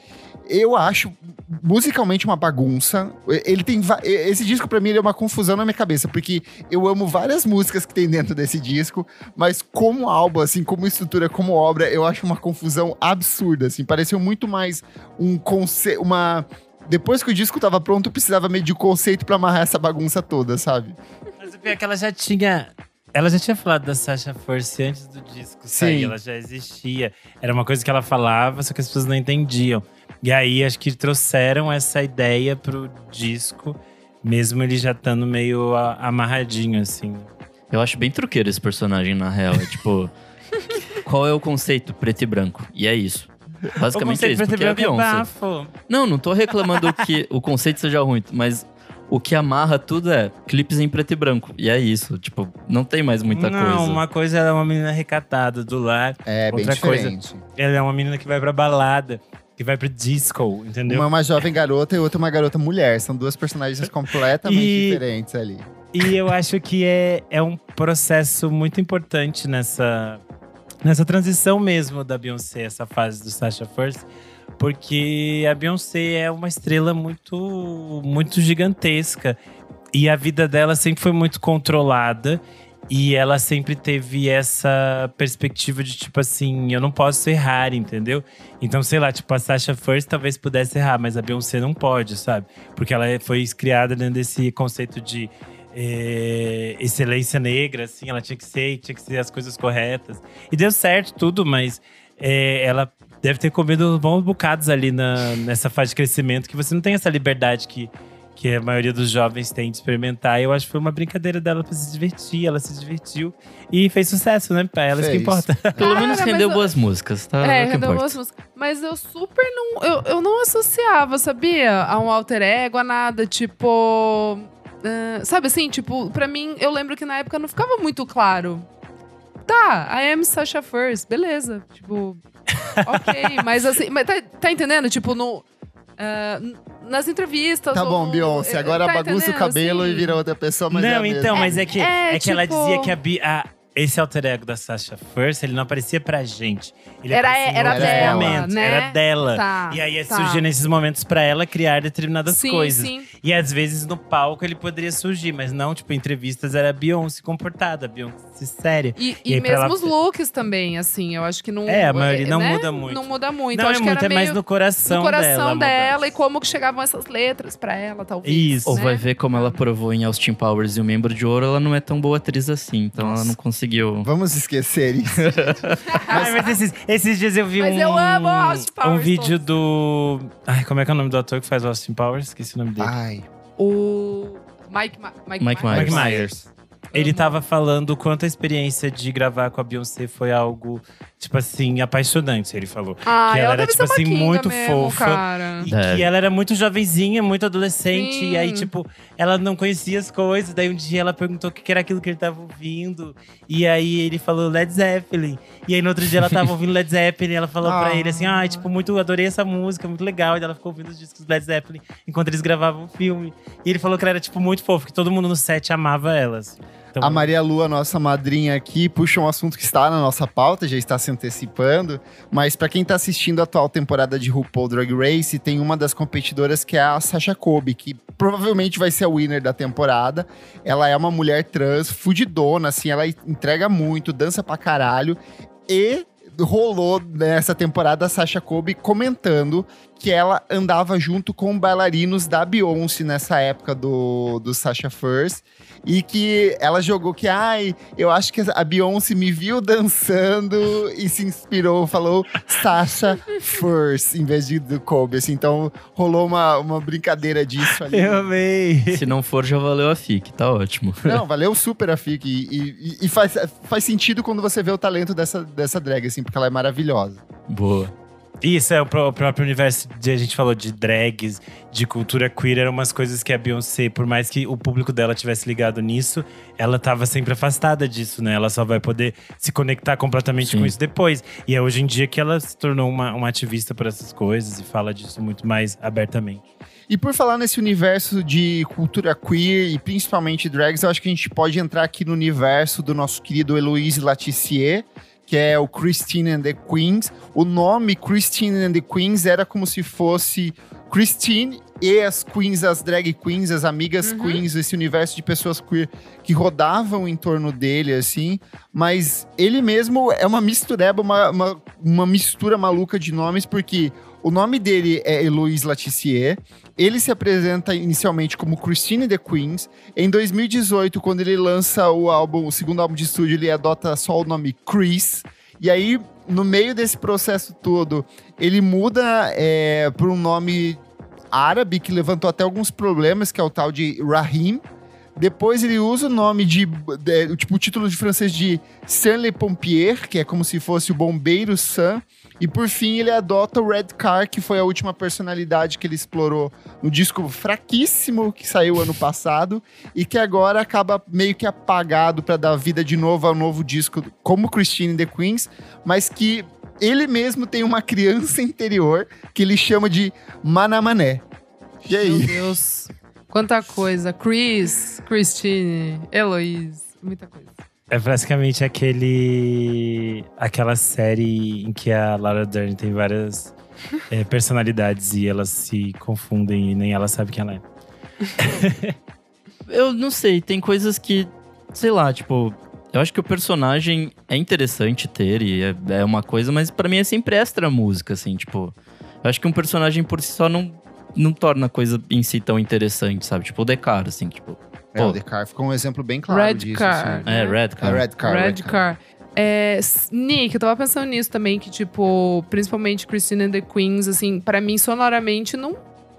S1: Eu acho musicalmente uma bagunça. Ele tem esse disco pra mim é uma confusão na minha cabeça, porque eu amo várias músicas que tem dentro desse disco, mas como álbum assim, como estrutura, como obra, eu acho uma confusão absurda, assim, pareceu muito mais um conceito, uma depois que o disco tava pronto, eu precisava meio de conceito pra amarrar essa bagunça toda, sabe?
S3: Mas o pior é que ela já tinha. Ela já tinha falado da Sasha Force antes do disco sair,
S1: Sim.
S3: ela já existia. Era uma coisa que ela falava, só que as pessoas não entendiam. E aí acho que trouxeram essa ideia pro disco, mesmo ele já estando meio amarradinho, assim.
S4: Eu acho bem truqueiro esse personagem, na real. É tipo. [LAUGHS] qual é o conceito? Preto e branco. E é isso. Basicamente é isso. Porque é a Beyoncé. Não, não tô reclamando que o conceito seja ruim, mas o que amarra tudo é clipes em preto e branco. E é isso. Tipo, não tem mais muita
S3: não,
S4: coisa.
S3: uma coisa ela é uma menina recatada do lar.
S1: É, bem
S3: Outra coisa.
S1: diferente.
S3: Ela é uma menina que vai pra balada, que vai pro disco, entendeu?
S1: Uma é uma jovem garota e outra é uma garota mulher. São duas personagens [LAUGHS] completamente
S3: E-
S1: diferentes ali.
S3: E eu acho que é, é um processo muito importante nessa, nessa transição mesmo da Beyoncé, essa fase do Sasha First. Porque a Beyoncé é uma estrela muito, muito gigantesca. e a vida dela sempre foi muito controlada. E ela sempre teve essa perspectiva de tipo assim, eu não posso errar, entendeu? Então, sei lá, tipo, a Sasha First talvez pudesse errar, mas a Beyoncé não pode, sabe? Porque ela foi criada dentro desse conceito de é, excelência negra, assim, ela tinha que ser, tinha que ser as coisas corretas. E deu certo tudo, mas é, ela deve ter comido bons bocados ali na, nessa fase de crescimento, que você não tem essa liberdade que, que a maioria dos jovens tem de experimentar. Eu acho que foi uma brincadeira dela pra se divertir, ela se divertiu e fez sucesso, né? Pra ela, isso que
S1: Fez.
S3: importa. [LAUGHS]
S4: Pelo menos rendeu
S2: eu-
S4: boas músicas, tá?
S2: É,
S4: É
S2: rendeu boas músicas. Mas eu super não. Eu, eu não associava, sabia? A um alter ego, a nada. Tipo. ah, sabe assim? Tipo, pra mim, eu lembro que na época não ficava muito claro. Tá, I am Sasha First, beleza. Tipo, ok. [LAUGHS] mas assim, mas tá, tá entendendo? Tipo, no. n- nas entrevistas.
S1: Tá
S2: ou
S1: bom, Beyoncé,
S2: eh,
S1: agora
S2: tá
S1: bagunça o
S2: entendendo,
S1: cabelo
S2: assim?
S1: e vira outra pessoa, mas é a
S3: não,
S1: mesma.
S3: então, mas é que,
S2: É,
S3: é, que ela
S2: tipo-
S3: dizia que a, Bi- a- esse alter ego da Sasha First, ele não aparecia pra gente. Ele
S2: Era- era
S1: dela,
S3: momentos,
S2: né?
S3: Era dela.
S2: Tá,
S3: E aí
S2: tá.
S3: surgia nesses momentos pra ela criar determinadas
S2: Sim,
S3: coisas.
S2: sim.
S3: E às vezes no palco ele poderia surgir, mas não, tipo, em entrevistas era a Beyoncé comportada, a Séria.
S2: E,
S3: E
S2: e mesmo
S3: ela-
S2: os looks também, assim, eu acho que não.
S3: É, a maioria não
S2: né?
S3: muda muito.
S2: Não muda muito.
S3: não
S2: eu
S3: é
S2: acho que
S3: muito,
S2: era
S3: é mais no coração,
S2: no coração
S3: dela.
S2: dela, e como que chegavam essas letras pra ela, talvez.
S3: Isso.
S4: Ou
S2: né?
S4: vai ver como ela provou em Austin Powers e o Membro de Ouro, ela não é tão boa atriz assim. Então ela não conseguiu.
S1: Vamos esquecer isso. [LAUGHS] [LAUGHS]
S3: Ai, mas esses, esses dias eu vi
S2: Mas
S3: um,
S2: eu amo Austin
S3: um
S2: Powers
S3: vídeo
S2: todos.
S3: do. Ai, como é que é o nome do ator que faz Austin Powers? Esqueci o nome dele.
S1: Ai.
S2: O Mike, Ma- Mike,
S4: Mike
S2: Myers.
S3: Mike
S4: Myers.
S3: Ele tava falando o quanto a experiência de gravar com a Beyoncé foi algo, tipo assim, apaixonante, ele falou.
S2: Ah,
S3: que ela era,
S2: deve
S3: tipo assim, muito
S2: mesmo,
S3: fofa.
S2: Cara.
S3: E
S4: Deve.
S3: que ela era muito jovenzinha, muito adolescente.
S2: Sim.
S3: E aí, tipo, ela não conhecia as coisas. Daí um dia ela perguntou o que era aquilo que ele tava ouvindo. E aí ele falou Led Zeppelin. E aí no outro dia ela tava ouvindo Led Zeppelin. E ela falou pra
S1: Ah.
S3: ele assim: ah, tipo, muito adorei essa música, muito legal. E ela ficou ouvindo os discos do Led Zeppelin enquanto eles gravavam o filme. E ele falou que ela era, tipo, muito fofa, que todo mundo no set amava ela. assim. Então,
S1: A Maria Lua, nossa madrinha aqui, puxa um assunto que está na nossa pauta, já está se antecipando. Mas pra quem tá assistindo a atual temporada de RuPaul Drag Race, tem uma das competidoras que é a Sasha Kobe, que provavelmente vai ser a winner da temporada. Ela é uma mulher trans, fudidona, assim, ela entrega muito, dança pra caralho. E rolou nessa temporada a Sasha Kobe comentando que ela andava junto com bailarinos da Beyoncé nessa época do, do Sasha First. E que ela jogou que, ai, eu acho que a Beyoncé me viu dançando e se inspirou, falou Sasha First, em vez de do Kobe, assim. Então rolou uma, uma brincadeira disso ali.
S3: Eu amei.
S4: Se não for, já valeu a FIC, tá ótimo.
S1: Não, valeu super a FIC. E, e- e faz, faz sentido quando você vê o talento dessa, dessa drag, assim, porque ela é maravilhosa.
S4: Boa.
S3: Isso, é o pró- próprio universo de a gente falou de drags, de cultura queer, eram umas coisas que a Beyoncé, por mais que o público dela tivesse ligado nisso, ela tava sempre afastada disso, né? Ela só vai poder se conectar completamente
S4: Sim.
S3: com isso depois. E é hoje em dia que ela se tornou uma, uma ativista por essas coisas e fala disso muito mais abertamente.
S1: E por falar nesse universo de cultura queer e principalmente drags, eu acho que a gente pode entrar aqui no universo do nosso querido Heloise Latissier, que é o Christine and the Queens. O nome Christine and the Queens era como se fosse Christine e as queens, as drag queens, as amigas
S2: Uhum.
S1: queens, esse universo de pessoas queer que rodavam em torno dele, assim. Mas ele mesmo é uma mistureba, uma, uma, uma mistura maluca de nomes, porque o nome dele é Heloise Latissier. Ele se apresenta inicialmente como Christine the Queens. Em 2018, quando ele lança o álbum, o segundo álbum de estúdio, ele adota só o nome Chris. E aí, no meio desse processo todo, ele muda é, para um nome árabe que levantou até alguns problemas, que é o tal de Rahim. Depois ele usa o nome de, de- tipo, o título de francês de Saint Le Pompier, que é como se fosse o bombeiro Sam. E por fim ele adota o Red Car, que foi a última personalidade que ele explorou no disco fraquíssimo que saiu ano passado e que agora acaba meio que apagado para dar vida de novo ao novo disco como Christine the Queens, mas que ele mesmo tem uma criança interior que ele chama de Manamané. E
S2: Meu
S1: aí?
S2: Deus. Quanta coisa. Chris, Christine, Heloise. Muita coisa.
S3: É basicamente aquele. aquela série em que a Laura Dern tem várias é, personalidades e elas se confundem e nem ela sabe quem ela é. [LAUGHS]
S4: eu não sei, tem coisas que, sei lá, tipo, eu acho que o personagem é interessante ter e é, é uma coisa, mas pra mim é sempre extra música, assim, tipo. Eu acho que um personagem por si só não, não torna a coisa em si tão interessante, sabe? Tipo, o Decar, assim, tipo.
S1: É, o The Car ficou um exemplo bem claro
S2: Red
S1: disso.
S2: Car.
S1: assim.
S4: É, Red
S1: É,
S4: Car.
S1: Red Car.
S2: Red Car. É, s- Nick, eu tava pensando nisso também, que, tipo, principalmente Christine and the Queens, assim, pra mim, sonoramente, não,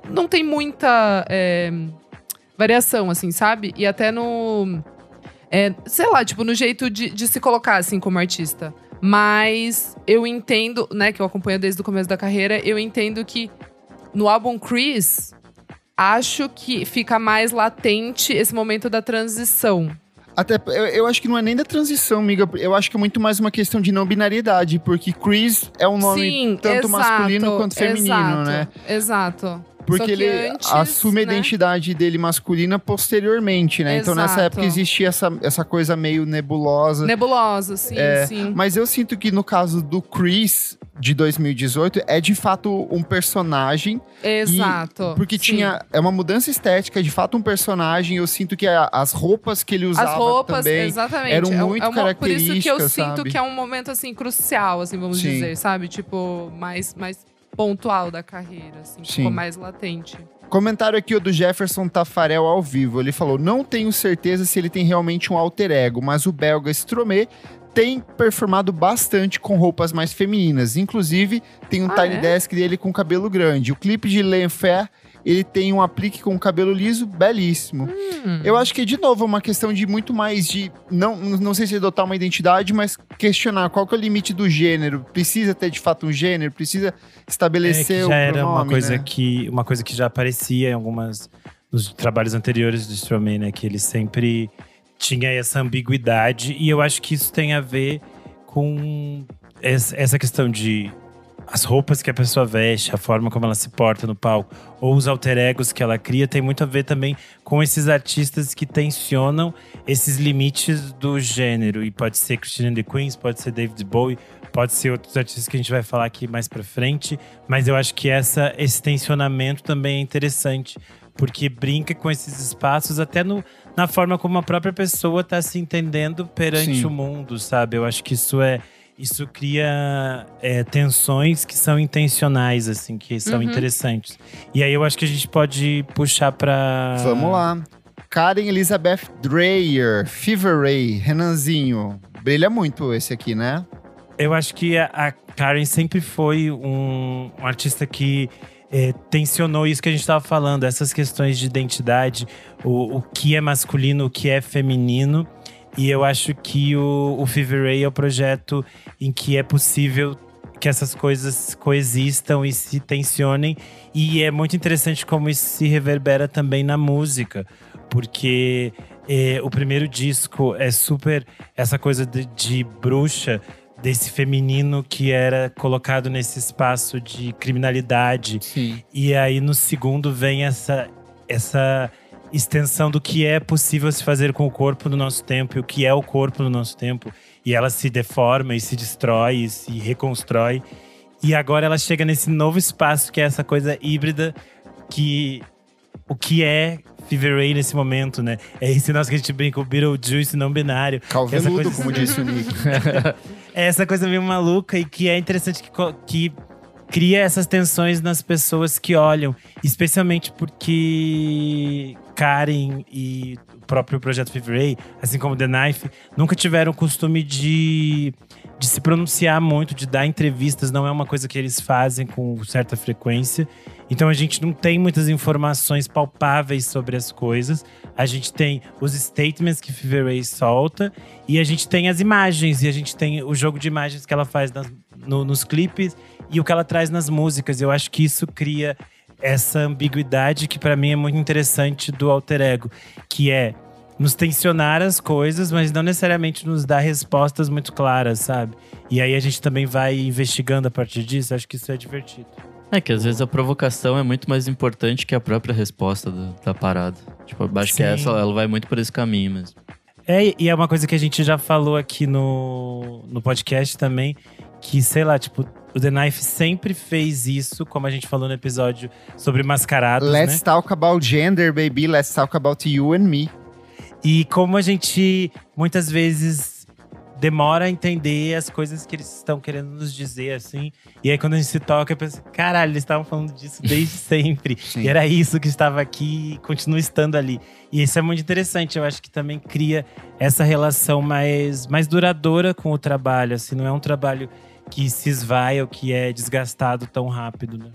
S2: não tem muita é, variação, assim, sabe? E até no. é, sei lá, tipo, no jeito de, de se colocar, assim, como artista. Mas eu entendo, né, que eu acompanho desde o começo da carreira, eu entendo que no álbum Chris, acho que fica mais latente esse momento da transição.
S1: Até, eu, eu acho que não é nem da transição, amiga. Eu acho que é muito mais uma questão de não binariedade, porque Chris é um nome
S2: Sim,
S1: tanto
S2: exato,
S1: masculino quanto feminino,
S2: exato,
S1: né?
S2: Exato.
S1: Porque ele
S2: antes,
S1: assume a
S2: né?
S1: identidade dele masculina posteriormente, né? Então nessa
S2: Exato.
S1: época existia essa, essa coisa meio nebulosa.
S2: Nebulosa, sim,
S1: É,
S2: sim.
S1: Mas eu sinto que no caso do Chris, de 2018, é de fato um personagem.
S2: Exato.
S1: Porque
S2: sim.
S1: tinha. É uma mudança estética, de fato um personagem. Eu sinto que a- as roupas que ele usava
S2: As roupas,
S1: também.
S2: exatamente.
S1: eram
S2: é, um-
S1: muito
S2: é uma, Por isso que eu
S1: características,
S2: sinto
S1: sabe?
S2: que é um momento, assim, crucial, assim, vamos
S1: Sim.
S2: dizer, sabe? Tipo, mais, mais pontual da carreira, assim.
S1: Sim.
S2: Ficou mais latente.
S1: Comentário aqui do Jefferson Tafarel ao vivo. Ele falou: Não tenho certeza se ele tem realmente um alter ego, mas o belga Stromé tem performado bastante com roupas mais femininas. Inclusive, tem um
S2: Ah,
S1: Tiny
S2: é?
S1: Desk dele com cabelo grande. O clipe de L'Enfer, ele tem um aplique com cabelo liso belíssimo.
S2: Hum.
S1: Eu acho que, de novo, é uma questão de muito mais de. Não, não sei se adotar uma identidade, mas questionar qual que é o limite do gênero. Precisa ter de fato um gênero? Precisa
S3: É
S1: estabelecer o
S3: já era uma
S1: pronome,
S3: coisa
S1: né?
S3: que uma coisa que já aparecia em algumas nos trabalhos anteriores do Stromae, né, que ele sempre tinha essa ambiguidade e eu acho que isso tem a ver com essa questão de as roupas que a pessoa veste, a forma como ela se porta no palco, ou os alter egos que ela cria, tem muito a ver também com esses artistas que tensionam esses limites do gênero. E pode ser Christine and the Queens, pode ser David Bowie, pode ser outros artistas que a gente vai falar aqui mais pra frente. Mas eu acho que essa, esse tensionamento também é interessante, porque brinca com esses espaços até no, na forma como a própria pessoa tá se entendendo perante
S1: Sim.
S3: o mundo, sabe? Eu acho que isso é isso cria é, tensões que são intencionais, assim, que são
S2: Uhum.
S3: interessantes. E aí eu acho que a gente pode puxar pra.
S1: Vamos lá. Karen Elizabeth Dreyer, Fever Ray, Renanzinho. Brilha muito esse aqui, né?
S3: Eu acho que a, a Karen sempre foi um, um artista que é, tensionou isso que a gente estava falando, essas questões de identidade, o, o que é masculino, o que é feminino. E eu acho que o, o Fever Ray é o projeto em que é possível que essas coisas coexistam e se tensionem. E é muito interessante como isso se reverbera também na música, porque é, o primeiro disco é super essa coisa de, de bruxa, desse feminino que era colocado nesse espaço de criminalidade.
S1: Sim.
S3: E aí no segundo vem essa, essa extensão do que é possível se fazer com o corpo no nosso tempo e o que é o corpo no nosso tempo. E ela se deforma e se destrói e se reconstrói. E agora ela chega nesse novo espaço que é essa coisa híbrida que o que é Fever Ray nesse momento, né? É esse nosso que a gente brinca, o Beetlejuice não binário.
S1: Calveludo,
S3: coisa-
S1: como disse o Nick. [LAUGHS]
S3: É essa coisa meio maluca e que é interessante que, que cria essas tensões nas pessoas que olham. Especialmente porque Karen e o próprio Projeto Fever Ray, assim como The Knife, nunca tiveram o costume de, de se pronunciar muito, de dar entrevistas. Não é uma coisa que eles fazem com certa frequência. Então a gente não tem muitas informações palpáveis sobre as coisas. A gente tem os statements que Fever Ray solta e a gente tem as imagens e a gente tem o jogo de imagens que ela faz nas- no- nos clipes e o que ela traz nas músicas. Eu acho que isso cria essa ambiguidade que pra mim é muito interessante do alter ego, que é nos tensionar as coisas, mas não necessariamente nos dar respostas muito claras, sabe? E aí a gente também vai investigando a partir disso. Acho que isso é divertido.
S4: É que às vezes a provocação é muito mais importante que a própria resposta da, da parada. Tipo, eu acho que
S3: Sim.
S4: essa ela vai muito por esse caminho mesmo.
S3: É, e é uma coisa que a gente já falou aqui no, no podcast também, que, sei lá, tipo, o The Knife sempre fez isso, como a gente falou no episódio sobre mascarados,
S1: Let's
S3: né?
S1: talk about gender, baby. Let's talk about you and me.
S3: E como a gente muitas vezes demora a entender as coisas que eles estão querendo nos dizer, assim. E aí, quando a gente se toca, eu penso, caralho, eles estavam falando disso desde [LAUGHS] sempre.
S1: Sim.
S3: E era isso que estava aqui e continua estando ali. E isso é muito interessante. Eu acho que também cria essa relação mais, mais duradoura com o trabalho. Assim, não é um trabalho que se esvai ou que é desgastado tão rápido, né?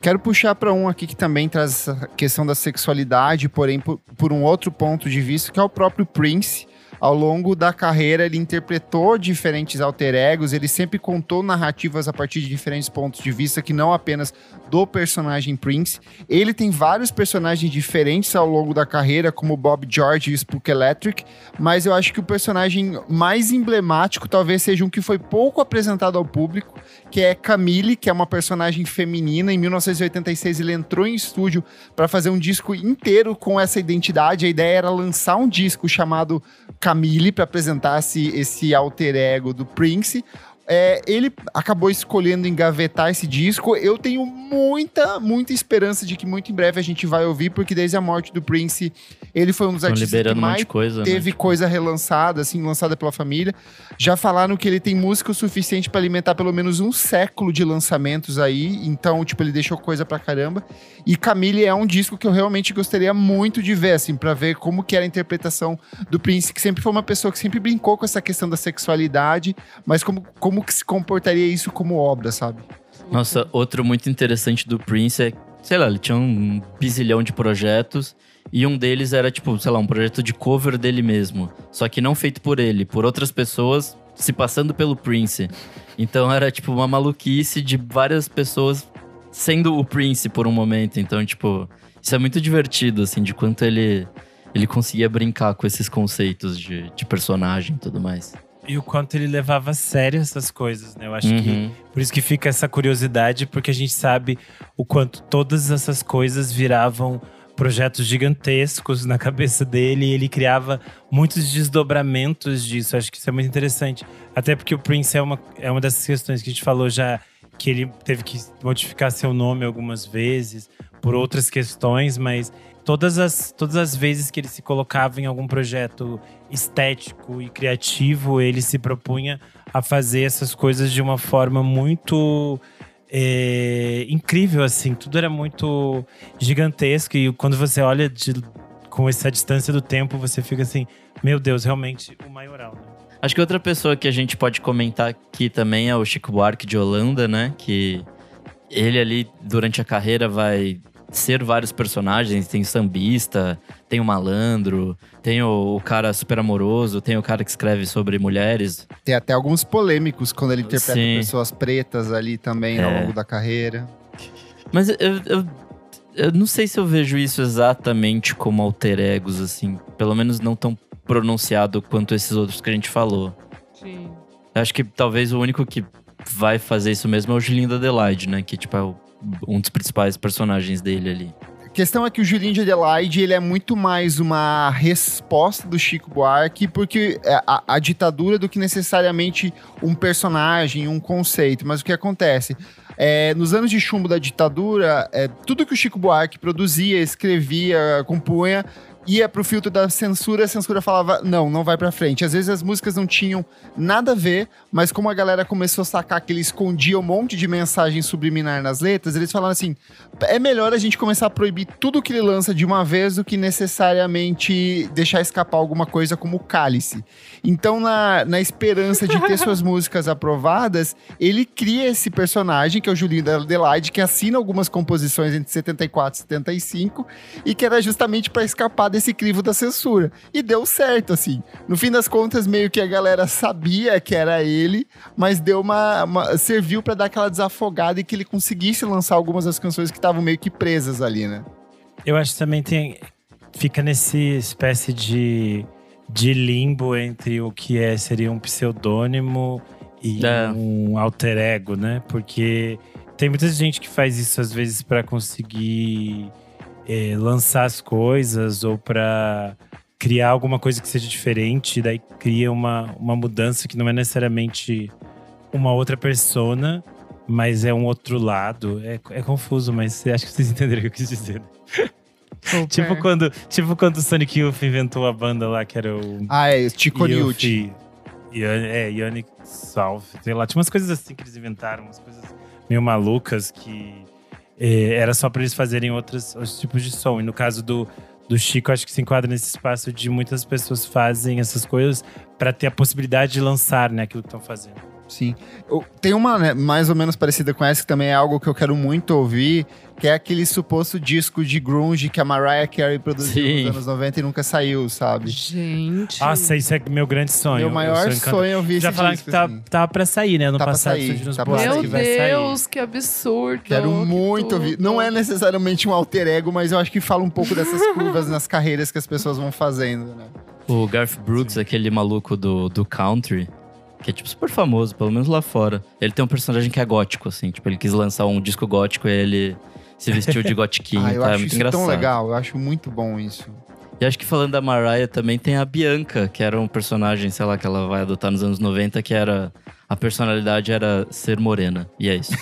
S1: Quero puxar para um aqui que também traz essa questão da sexualidade, porém por, por um outro ponto de vista, que é o próprio Prince. Ao longo da carreira, ele interpretou diferentes alter egos, ele sempre contou narrativas a partir de diferentes pontos de vista, que não apenas do personagem Prince. Ele tem vários personagens diferentes ao longo da carreira, como Bob George e Spook Electric, mas eu acho que o personagem mais emblemático talvez seja um que foi pouco apresentado ao público, que é Camille, que é uma personagem feminina. Em 1986 ele entrou em estúdio para fazer um disco inteiro com essa identidade. A ideia era lançar um disco chamado Camille para apresentar esse, alter ego do Prince. É, ele acabou escolhendo engavetar esse disco. Eu tenho muita, muita esperança de que muito em breve a gente vai ouvir, porque desde a morte do Prince, ele foi um dos
S4: Estão
S1: artistas que
S4: um
S1: mais
S4: de coisa, né?
S1: teve coisa relançada, assim, lançada pela família. Já falaram que ele tem música o suficiente para alimentar pelo menos um século de lançamentos aí. Então, tipo, ele deixou coisa pra caramba. E Camille é um disco que eu realmente gostaria muito de ver, assim, para ver como que era a interpretação do Prince, que sempre foi uma pessoa que sempre brincou com essa questão da sexualidade, mas como, como que se comportaria isso como obra, sabe?
S4: Nossa, outro muito interessante do Prince é, sei lá, ele tinha um bizilhão de projetos e um deles era tipo, sei lá, um projeto de cover dele mesmo, só que não feito por ele, por outras pessoas se passando pelo Prince. Então era tipo uma maluquice de várias pessoas sendo o Prince por um momento. Então, tipo, isso é muito divertido assim, de quanto ele ele conseguia brincar com esses conceitos de, de personagem e tudo mais.
S3: E o quanto ele levava a sério essas coisas, né? Eu acho que
S4: Uhum.
S3: Por isso que fica essa curiosidade, porque a gente sabe o quanto todas essas coisas viravam projetos gigantescos na cabeça dele e ele criava muitos desdobramentos disso. Acho que isso é muito interessante. Até porque o Prince é uma, é uma dessas questões que a gente falou já, que ele teve que modificar seu nome algumas vezes por outras questões, mas todas as, todas as vezes que ele se colocava em algum projeto estético e criativo, ele se propunha a fazer essas coisas de uma forma muito é, incrível, assim. Tudo era muito gigantesco e quando você olha de- com essa distância do tempo, você fica assim, meu Deus, realmente o maioral, né?
S4: Acho que outra pessoa que a gente pode comentar aqui também é o Chico Buarque de Holanda, né? Que ele ali, durante a carreira, vai ser vários personagens. Tem o sambista, tem o malandro, tem o, o cara super amoroso, tem o cara que escreve sobre mulheres.
S1: Tem até alguns polêmicos quando ele interpreta
S4: Sim.
S1: pessoas pretas ali também ao
S4: É.
S1: longo da carreira.
S4: Mas eu, eu, eu não sei se eu vejo isso exatamente como alter egos, assim. Pelo menos não tão pronunciado quanto esses outros que a gente falou.
S2: Sim.
S4: Acho que talvez o único que vai fazer isso mesmo é o Julinho da Adelaide, né? Que, tipo, é o- um dos principais personagens dele ali.
S1: A questão é que o Julinho de Adelaide ele é muito mais uma resposta do Chico Buarque, porque é a, a ditadura do que necessariamente um personagem, um conceito. Mas o que acontece? É, nos anos de chumbo da ditadura, é, tudo que o Chico Buarque produzia, escrevia, compunha, ia pro filtro da censura, a censura falava, não, não vai pra frente. Às vezes as músicas não tinham nada a ver, mas como a galera começou a sacar que ele escondia um monte de mensagem subliminar nas letras, eles falaram assim, é melhor a gente começar a proibir tudo que ele lança de uma vez do que necessariamente deixar escapar alguma coisa como o cálice. Então, na, na esperança de ter suas [LAUGHS] músicas aprovadas, ele cria esse personagem, que é o Julinho da Adelaide, que assina algumas composições entre 74 e 75, e que era justamente para escapar desse crivo da censura. E deu certo, assim. No fim das contas, meio que a galera sabia que era ele, mas deu uma. uma- serviu para dar aquela desafogada e que ele conseguisse lançar algumas das canções que estavam meio que presas ali, né?
S3: Eu acho que também tem. Fica nesse espécie de, de limbo entre o que é, seria um pseudônimo e
S4: É.
S3: um alter ego, né? Porque tem muita gente que faz isso às vezes para conseguir eh, lançar as coisas ou para criar alguma coisa que seja diferente, daí cria uma, uma mudança que não é necessariamente uma outra persona, mas é um outro lado. É, é confuso, mas acho que vocês [LAUGHS] entenderam o que eu quis dizer. né?
S2: Super.
S3: Tipo quando, tipo quando o Sonic Youth inventou a banda lá, que era o.
S1: Ah, é, Chico Newt.
S3: Ion- É, Ionic South, sei lá. Tinha umas coisas assim que eles inventaram, umas coisas meio malucas que era só pra eles fazerem outros, outros tipos de som. E no caso do, do Chico, acho que se enquadra nesse espaço de muitas pessoas fazem essas coisas pra ter a possibilidade de lançar né, aquilo que estão fazendo.
S1: Sim. Eu- Tem uma né, mais ou menos parecida com essa, que também é algo que eu quero muito ouvir, que é aquele suposto disco de grunge que a Mariah Carey produziu
S4: Sim.
S1: nos anos 90 e nunca saiu, sabe?
S2: Gente.
S3: Nossa, isso é meu grande sonho.
S1: Meu
S3: Eu
S1: maior
S3: encantado.
S1: sonho é ouvir
S3: Já
S1: esse
S3: falaram
S1: disco,
S3: que tá,
S1: assim.
S3: tava pra sair, né? Ano
S1: Tá pra
S3: passado
S1: sair,
S3: surgiu uns
S1: tá pra
S3: boatos
S2: Meu
S3: que vai sair.
S2: Deus, que absurdo.
S1: Quero
S2: que
S1: muito
S2: tudo.
S1: ouvir. Não é necessariamente um alter ego, mas eu acho que fala um pouco dessas [LAUGHS] curvas nas carreiras que as pessoas vão fazendo, né?
S4: O Garth Brooks, aquele maluco do, do country, que é tipo super famoso, pelo menos lá fora. Ele tem um personagem que é gótico, assim. Tipo, ele quis lançar um disco gótico e ele se vestiu de [LAUGHS] gotiquinho,
S1: ah, eu
S4: tá? É
S1: acho
S4: muito
S1: isso
S4: engraçado.
S1: tão legal, eu acho muito bom isso.
S4: E acho que falando da Mariah também tem a Bianca, que era um personagem, sei lá, que ela vai adotar nos anos 90, que era. A personalidade era ser morena. E é isso.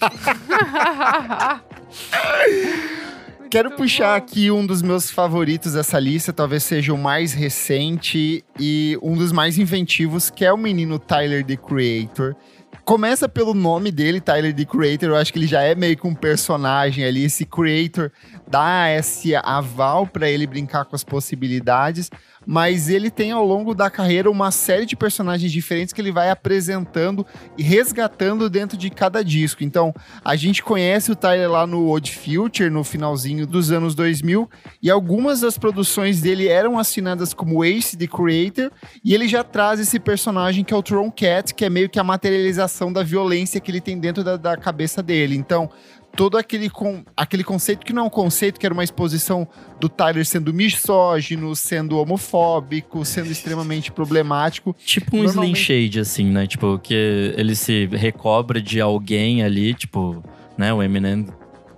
S4: [LAUGHS] [LAUGHS]
S1: Quero puxar
S2: bom.
S1: aqui um dos meus favoritos dessa lista, talvez seja o mais recente e um dos mais inventivos, que é o menino Tyler the Creator. Começa pelo nome dele, Tyler the Creator. Eu acho que ele já é meio que um personagem ali. Esse Creator dá esse aval para ele brincar com as possibilidades, mas ele tem ao longo da carreira uma série de personagens diferentes que ele vai apresentando e resgatando dentro de cada disco. Então, a gente conhece o Tyler lá no Odd Future, no finalzinho dos anos 2000, e algumas das produções dele eram assinadas como Ace the Creator, e ele já traz esse personagem que é o Tron Cat, que é meio que a materialização da violência que ele tem dentro da, da cabeça dele. Então, todo aquele, con aquele conceito que não é um conceito, que era uma exposição do Tyler sendo misógino, sendo homofóbico, sendo extremamente problemático.
S4: Tipo um Slim Shade, assim, né? Tipo, que ele se recobre de alguém ali, tipo, né? O Eminem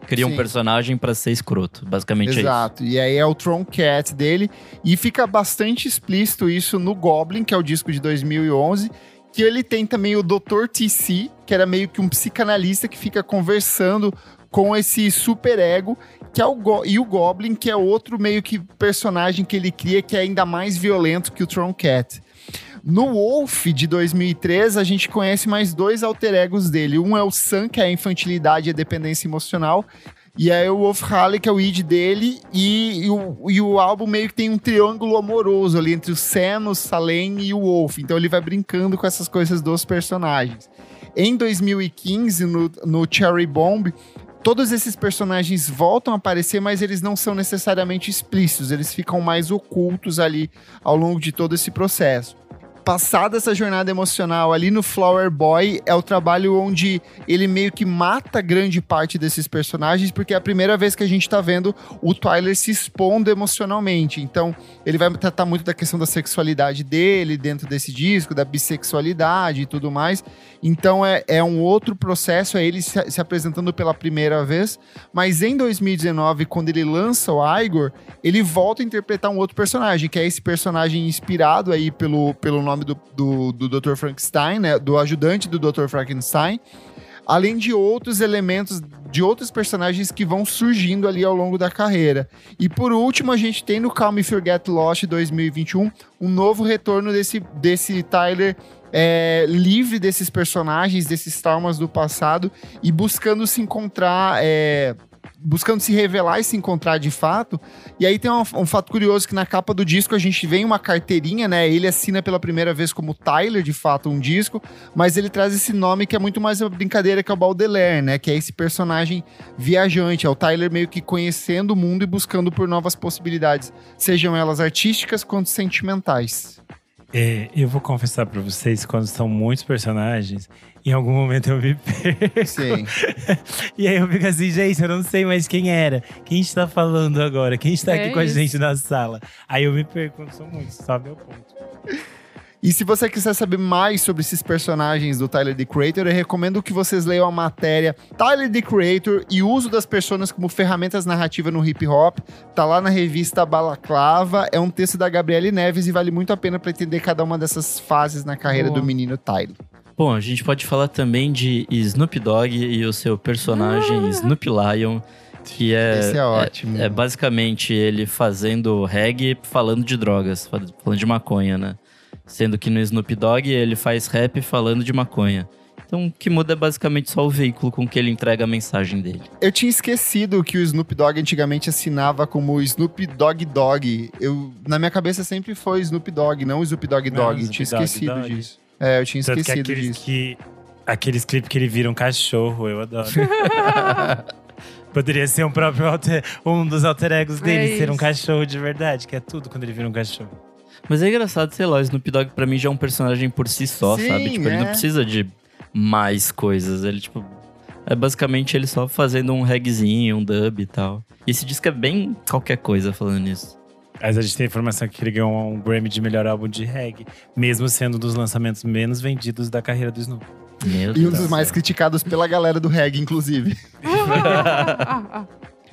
S4: cria um
S1: Sim.
S4: personagem pra ser escroto. Basicamente é
S1: Exato. E aí é o Tron Cat dele. E fica bastante explícito isso no Goblin, que é o disco de 2011. Que ele tem também o Dr. TC, que era meio que um psicanalista que fica conversando com esse superego, que é o Go e o Goblin, que é outro meio que personagem que ele cria que é ainda mais violento que o Tron Cat. No Wolf de 2003, a gente conhece mais dois alter egos dele. Um é o Sam, que é a infantilidade e a dependência emocional. E aí o Wolf Halley, que é o id dele, e, e o, e o álbum meio que tem um triângulo amoroso ali entre o Sam, o Salem e o Wolf. Então ele vai brincando com essas coisas dos personagens. Em 2015, no, no Cherry Bomb, todos esses personagens voltam a aparecer, mas eles não são necessariamente explícitos, eles ficam mais ocultos ali ao longo de todo esse processo. Passada essa jornada emocional ali no Flower Boy, é o trabalho onde ele meio que mata grande parte desses personagens, porque é a primeira vez que a gente tá vendo o Tyler se expondo emocionalmente. Então, ele vai tratar muito da questão da sexualidade dele dentro desse disco, da bissexualidade e tudo mais. Então, é, é um outro processo, é ele se, se apresentando pela primeira vez. Mas em 2019, quando ele lança o Igor, ele volta a interpretar um outro personagem, que é esse personagem inspirado aí pelo, pelo nome do, do, do Dr. Frankenstein, né? Do ajudante do Dr. Frankenstein. Além de outros elementos de outros personagens que vão surgindo ali ao longo da carreira. E por último, a gente tem no Calm If You Get Lost 2021 um novo retorno desse, desse Tyler é, livre desses personagens, desses traumas do passado e buscando se encontrar. é, buscando se revelar e se encontrar de fato. E aí tem um, um fato curioso que na capa do disco a gente vê uma carteirinha, né? Ele assina pela primeira vez como Tyler, de fato, um disco, mas ele traz esse nome que é muito mais uma brincadeira que é o Baudelaire, né? Que é esse personagem viajante, é o Tyler meio que conhecendo o mundo e buscando por novas possibilidades, sejam elas artísticas quanto sentimentais.
S3: É, eu vou confessar pra vocês, quando são muitos personagens, em algum momento eu me [LAUGHS] perco.
S1: Sim.
S3: E aí eu fico assim, gente, eu não sei mais quem era. Quem está falando agora? Quem está
S2: É
S3: aqui com a
S2: isso.
S3: gente na sala? Aí eu me perco quando são muitos, sabe meu ponto.
S1: E se você quiser saber mais sobre esses personagens do Tyler the Creator, eu recomendo que vocês leiam a matéria Tyler the Creator e o uso das personas como ferramentas narrativas no hip hop. Tá lá na revista Balaclava. É um texto da Gabriele Neves e vale muito a pena para entender cada uma dessas fases na carreira
S2: Boa.
S1: do menino Tyler.
S4: Bom, a gente pode falar também de Snoop Dogg e o seu personagem Snoop Lion, Que é,
S1: Esse é ótimo.
S4: É, basicamente ele fazendo reggae falando de drogas, falando de maconha, né? Sendo que no Snoop Dogg ele faz rap falando de maconha. Então o que muda é basicamente só o veículo com que ele entrega a mensagem dele.
S1: Eu tinha esquecido que o Snoop Dogg antigamente assinava como Snoop Dogg Dogg. Eu, na minha cabeça sempre foi Snoop Dogg, não Snoop Dogg
S3: Não,
S1: Dogg. Eu
S3: Snoop
S1: tinha
S3: Dogg
S1: esquecido
S3: Dogg.
S1: disso. É, eu tinha
S3: Tanto que
S1: esquecido
S3: aqueles
S1: disso.
S3: que. Aqueles clipes que ele vira um cachorro, eu adoro. [LAUGHS] Poderia ser um próprio alter, um dos alter egos dele,
S2: É
S3: ser um cachorro de verdade, que é tudo quando ele vira um cachorro.
S4: Mas é engraçado, sei lá, o Snoop Dogg pra mim já é um personagem por si só,
S1: Sim,
S4: sabe? Tipo, ele não
S1: é.
S4: precisa de mais coisas. Ele, tipo, é basicamente ele só fazendo um reggaezinho, um dub e tal. E esse disco é bem qualquer coisa falando nisso.
S3: Mas a gente tem a informação que ele ganhou um Grammy de melhor álbum de reggae, mesmo sendo um dos lançamentos menos vendidos da carreira do Snoop.
S4: Meu
S1: E um
S4: Deus
S1: dos
S4: do
S1: mais criticados pela galera do reggae, inclusive.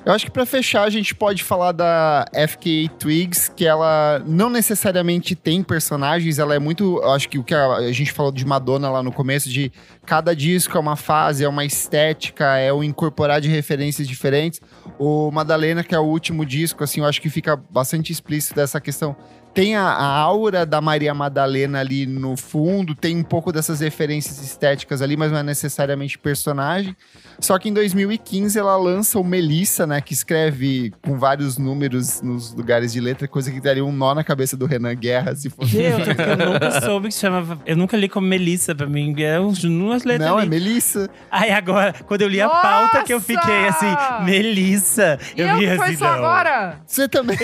S1: Eu acho que pra fechar a gente pode falar da FKA Twigs, que ela não necessariamente tem personagens, ela é muito, eu acho que o que a, a gente falou de Madonna lá no começo de cada disco é uma fase, é uma estética, é o incorporar de referências diferentes. O Madalena, que é o último disco, assim, eu acho que fica bastante explícito dessa questão. Tem a, a aura da Maria Madalena ali no fundo, tem um pouco dessas referências estéticas ali, mas não é necessariamente personagem. Só que em 2015 ela lança o Melissa, né? Que escreve com vários números nos lugares de letra, coisa que daria um nó na cabeça do Renan Guerra se fosse.
S3: Eu, eu nunca soube que se chamava. Eu nunca li como Melissa, pra mim. É umas letras.
S1: Não, é
S3: ali.
S1: Melissa.
S3: Aí agora, quando eu li a pauta, que eu
S2: Nossa!
S3: fiquei assim, Melissa.
S2: E
S3: eu
S2: eu
S3: vi
S2: que foi
S3: assim,
S2: só
S3: não.
S2: agora?
S1: Você também.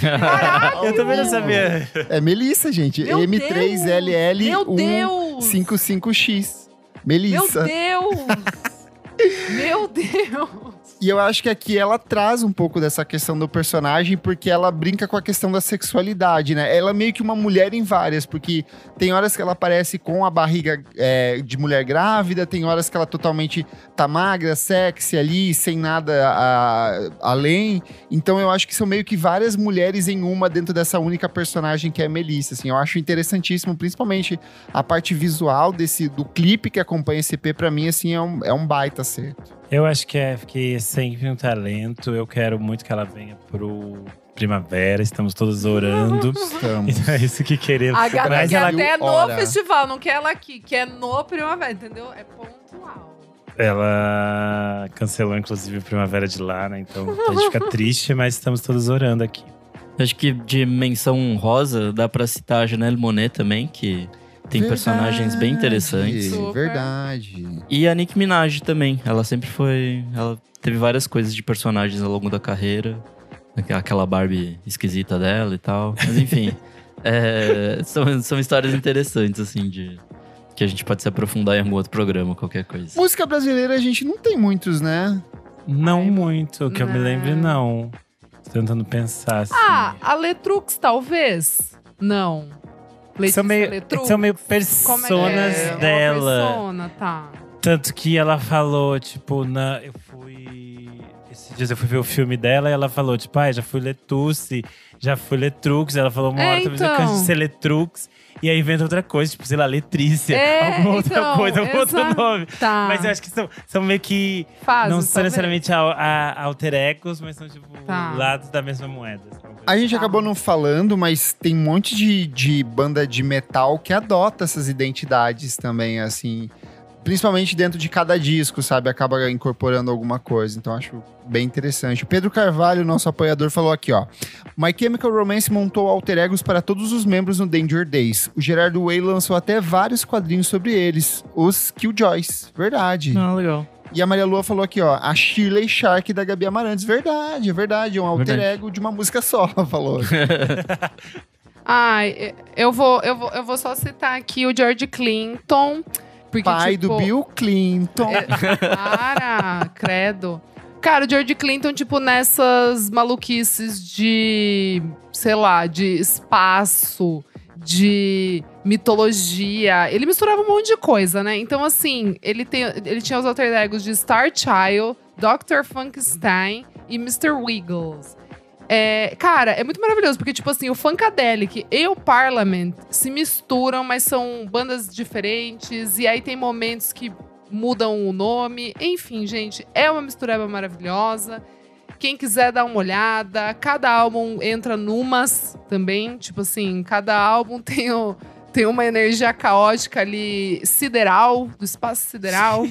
S2: Caralho!
S3: Eu também não sabia.
S1: É Melissa, gente.
S2: Meu
S1: M3LL
S2: Meu Deus!
S1: 155X.
S2: Meu
S1: Melissa.
S2: Deus! Meu Deus! [LAUGHS]
S1: E eu acho que aqui ela traz um pouco dessa questão do personagem, porque ela brinca com a questão da sexualidade, né? Ela é meio que uma mulher em várias, porque tem horas que ela aparece com a barriga é, de mulher grávida, tem horas que ela totalmente tá magra, sexy ali, sem nada a- além. Então eu acho que são meio que várias mulheres em uma dentro dessa única personagem que é Melissa, assim. Eu acho interessantíssimo, principalmente a parte visual desse do clipe que acompanha esse EP, pra mim, assim, é um, é um baita acerto.
S3: Eu acho que é, que sempre um talento. Eu quero muito que ela venha pro Primavera. Estamos todos orando. [LAUGHS]
S1: Estamos.
S3: Então é isso que queremos.
S2: A gata
S3: Mas
S2: quer
S3: ela,
S2: até no festival, não quer ela aqui, quer no primavera, entendeu? É pontual.
S3: ela cancelou, inclusive, o Primavera de lá, né? Então a gente fica [LAUGHS] triste, mas estamos todos orando aqui.
S4: Acho que de menção rosa dá pra citar a Janelle Monet também, que tem personagens bem interessantes.
S2: Super.
S1: Verdade.
S4: E a Nicki Minaj também. Ela sempre foi. Ela teve várias coisas de personagens ao longo da carreira. Aquela Barbie esquisita dela e tal. Mas enfim. [LAUGHS] é, são, são histórias interessantes, assim, de. Que a gente pode se aprofundar em algum outro programa, qualquer coisa.
S1: Música brasileira a gente não tem muitos, né?
S3: Não
S2: Ai,
S3: muito, que eu me lembre, não. Tô tentando pensar assim.
S2: Ah, a Letrux, talvez? Não.
S3: São meio,
S2: Letrux?
S3: são meio
S2: é que
S3: personas
S2: é? É
S3: dela.
S2: persona, tá.
S3: Tanto que ela falou, tipo, na, eu fui. Esses dias eu fui ver o filme dela e ela falou, tipo, ah, já fui Letusse, já fui Letrux. Ela falou uma
S2: É,
S3: hora, talvez eu
S2: então.
S3: canse de ser Letrux. E aí inventa outra coisa, tipo, sei lá, Letrícia.
S2: É,
S3: alguma outra
S2: então,
S3: coisa, algum outro nome.
S2: Tá.
S3: Mas eu acho que são, são meio que.
S2: Fases,
S3: não são
S2: talvez.
S3: necessariamente a, a, alter egos, mas são, tipo,
S2: Tá.
S3: lados da mesma moeda. sabe?
S1: A gente
S2: Tá.
S1: acabou não falando, mas tem um monte de, de banda de metal que adota essas identidades também, assim. Principalmente dentro de cada disco, sabe? Acaba incorporando alguma coisa. Então acho bem interessante. O Pedro Carvalho, nosso apoiador, falou aqui, ó. My Chemical Romance montou alter egos para todos os membros no Danger Days. O Gerardo Way lançou até vários quadrinhos sobre eles. Os Killjoys. Verdade.
S4: Ah, legal.
S1: E a Maria Lua falou aqui, ó, a Shirley Shark da Gabi Amarantes. Verdade, é verdade. É um alter
S4: Verdade.
S1: ego de uma música só, [LAUGHS] falou. [LAUGHS]
S2: Ai, eu vou, eu, vou, eu vou só citar aqui o George Clinton. Porque,
S1: Pai
S2: tipo,
S1: do Bill Clinton.
S2: É, para, credo. Cara, o George Clinton, tipo, nessas maluquices de, sei lá, de espaço, de mitologia. Ele misturava um monte de coisa, né? Então, assim, ele, tem, ele tinha os alter egos de Star Child, Dr. Funkenstein e Mr. Wiggles. É, cara, é muito maravilhoso, porque, tipo assim, o Funkadelic e o Parliament se misturam, mas são bandas diferentes. E aí tem momentos que mudam o nome. Enfim, gente, é uma mistureba maravilhosa. Quem quiser dar uma olhada, cada álbum entra numas também. Tipo assim, cada álbum [LAUGHS] tem, o, tem uma energia caótica ali, sideral, do espaço sideral.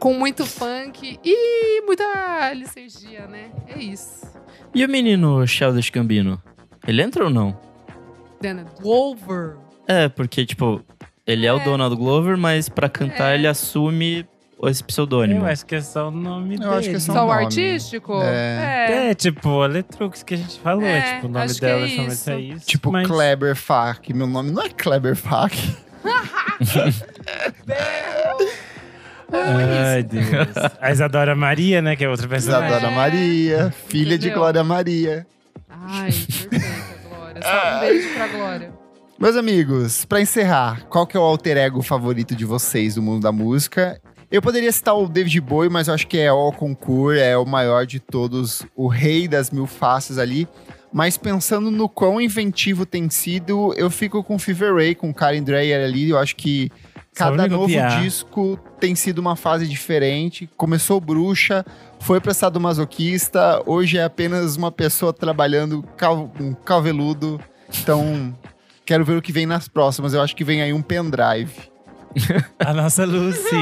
S2: com muito funk e muita licergia, né? É isso.
S4: E o menino Childish Gambino? Ele entra ou não?
S2: Donald Glover.
S4: É, porque, tipo, ele é, o
S2: É.
S4: Donald Glover, mas pra cantar
S2: É.
S4: ele assume esse pseudônimo.
S3: Eu acho que é só o nome
S1: Eu
S3: dele.
S1: acho que é só
S2: Só o
S1: nome.
S2: artístico?
S1: É.
S3: É, tipo, a Letrux que a gente falou.
S2: É,
S3: tipo, o nome dela
S2: é isso.
S3: isso.
S1: Tipo
S3: mas...
S1: Kleber Fak. Meu nome não é Kleber Fak. [LAUGHS] [LAUGHS]
S3: Ai, Deus. A Isadora Maria, né? Que é outra personagem.
S1: Isadora
S2: É.
S1: Maria, filha de
S2: Entendeu?
S1: Glória Maria.
S2: Ai, perfeita, Glória. Só um beijo pra Glória.
S1: Meus amigos, pra encerrar, qual que é o alter ego favorito de vocês do mundo da música? Eu poderia citar o David Bowie, mas eu acho que é o concurso, é o maior de todos, o rei das mil faces ali. Mas pensando no quão inventivo tem sido, eu fico com Fever Ray, com Karen Dreyer ali. Eu acho que cada novo
S3: copiar.
S1: disco tem sido uma fase diferente. Começou bruxa, foi pra sadomasoquista, hoje é apenas uma pessoa trabalhando cal um calveludo. Então, quero ver o que vem nas próximas. Eu acho que vem aí um pendrive. [LAUGHS]
S3: A nossa Lucy.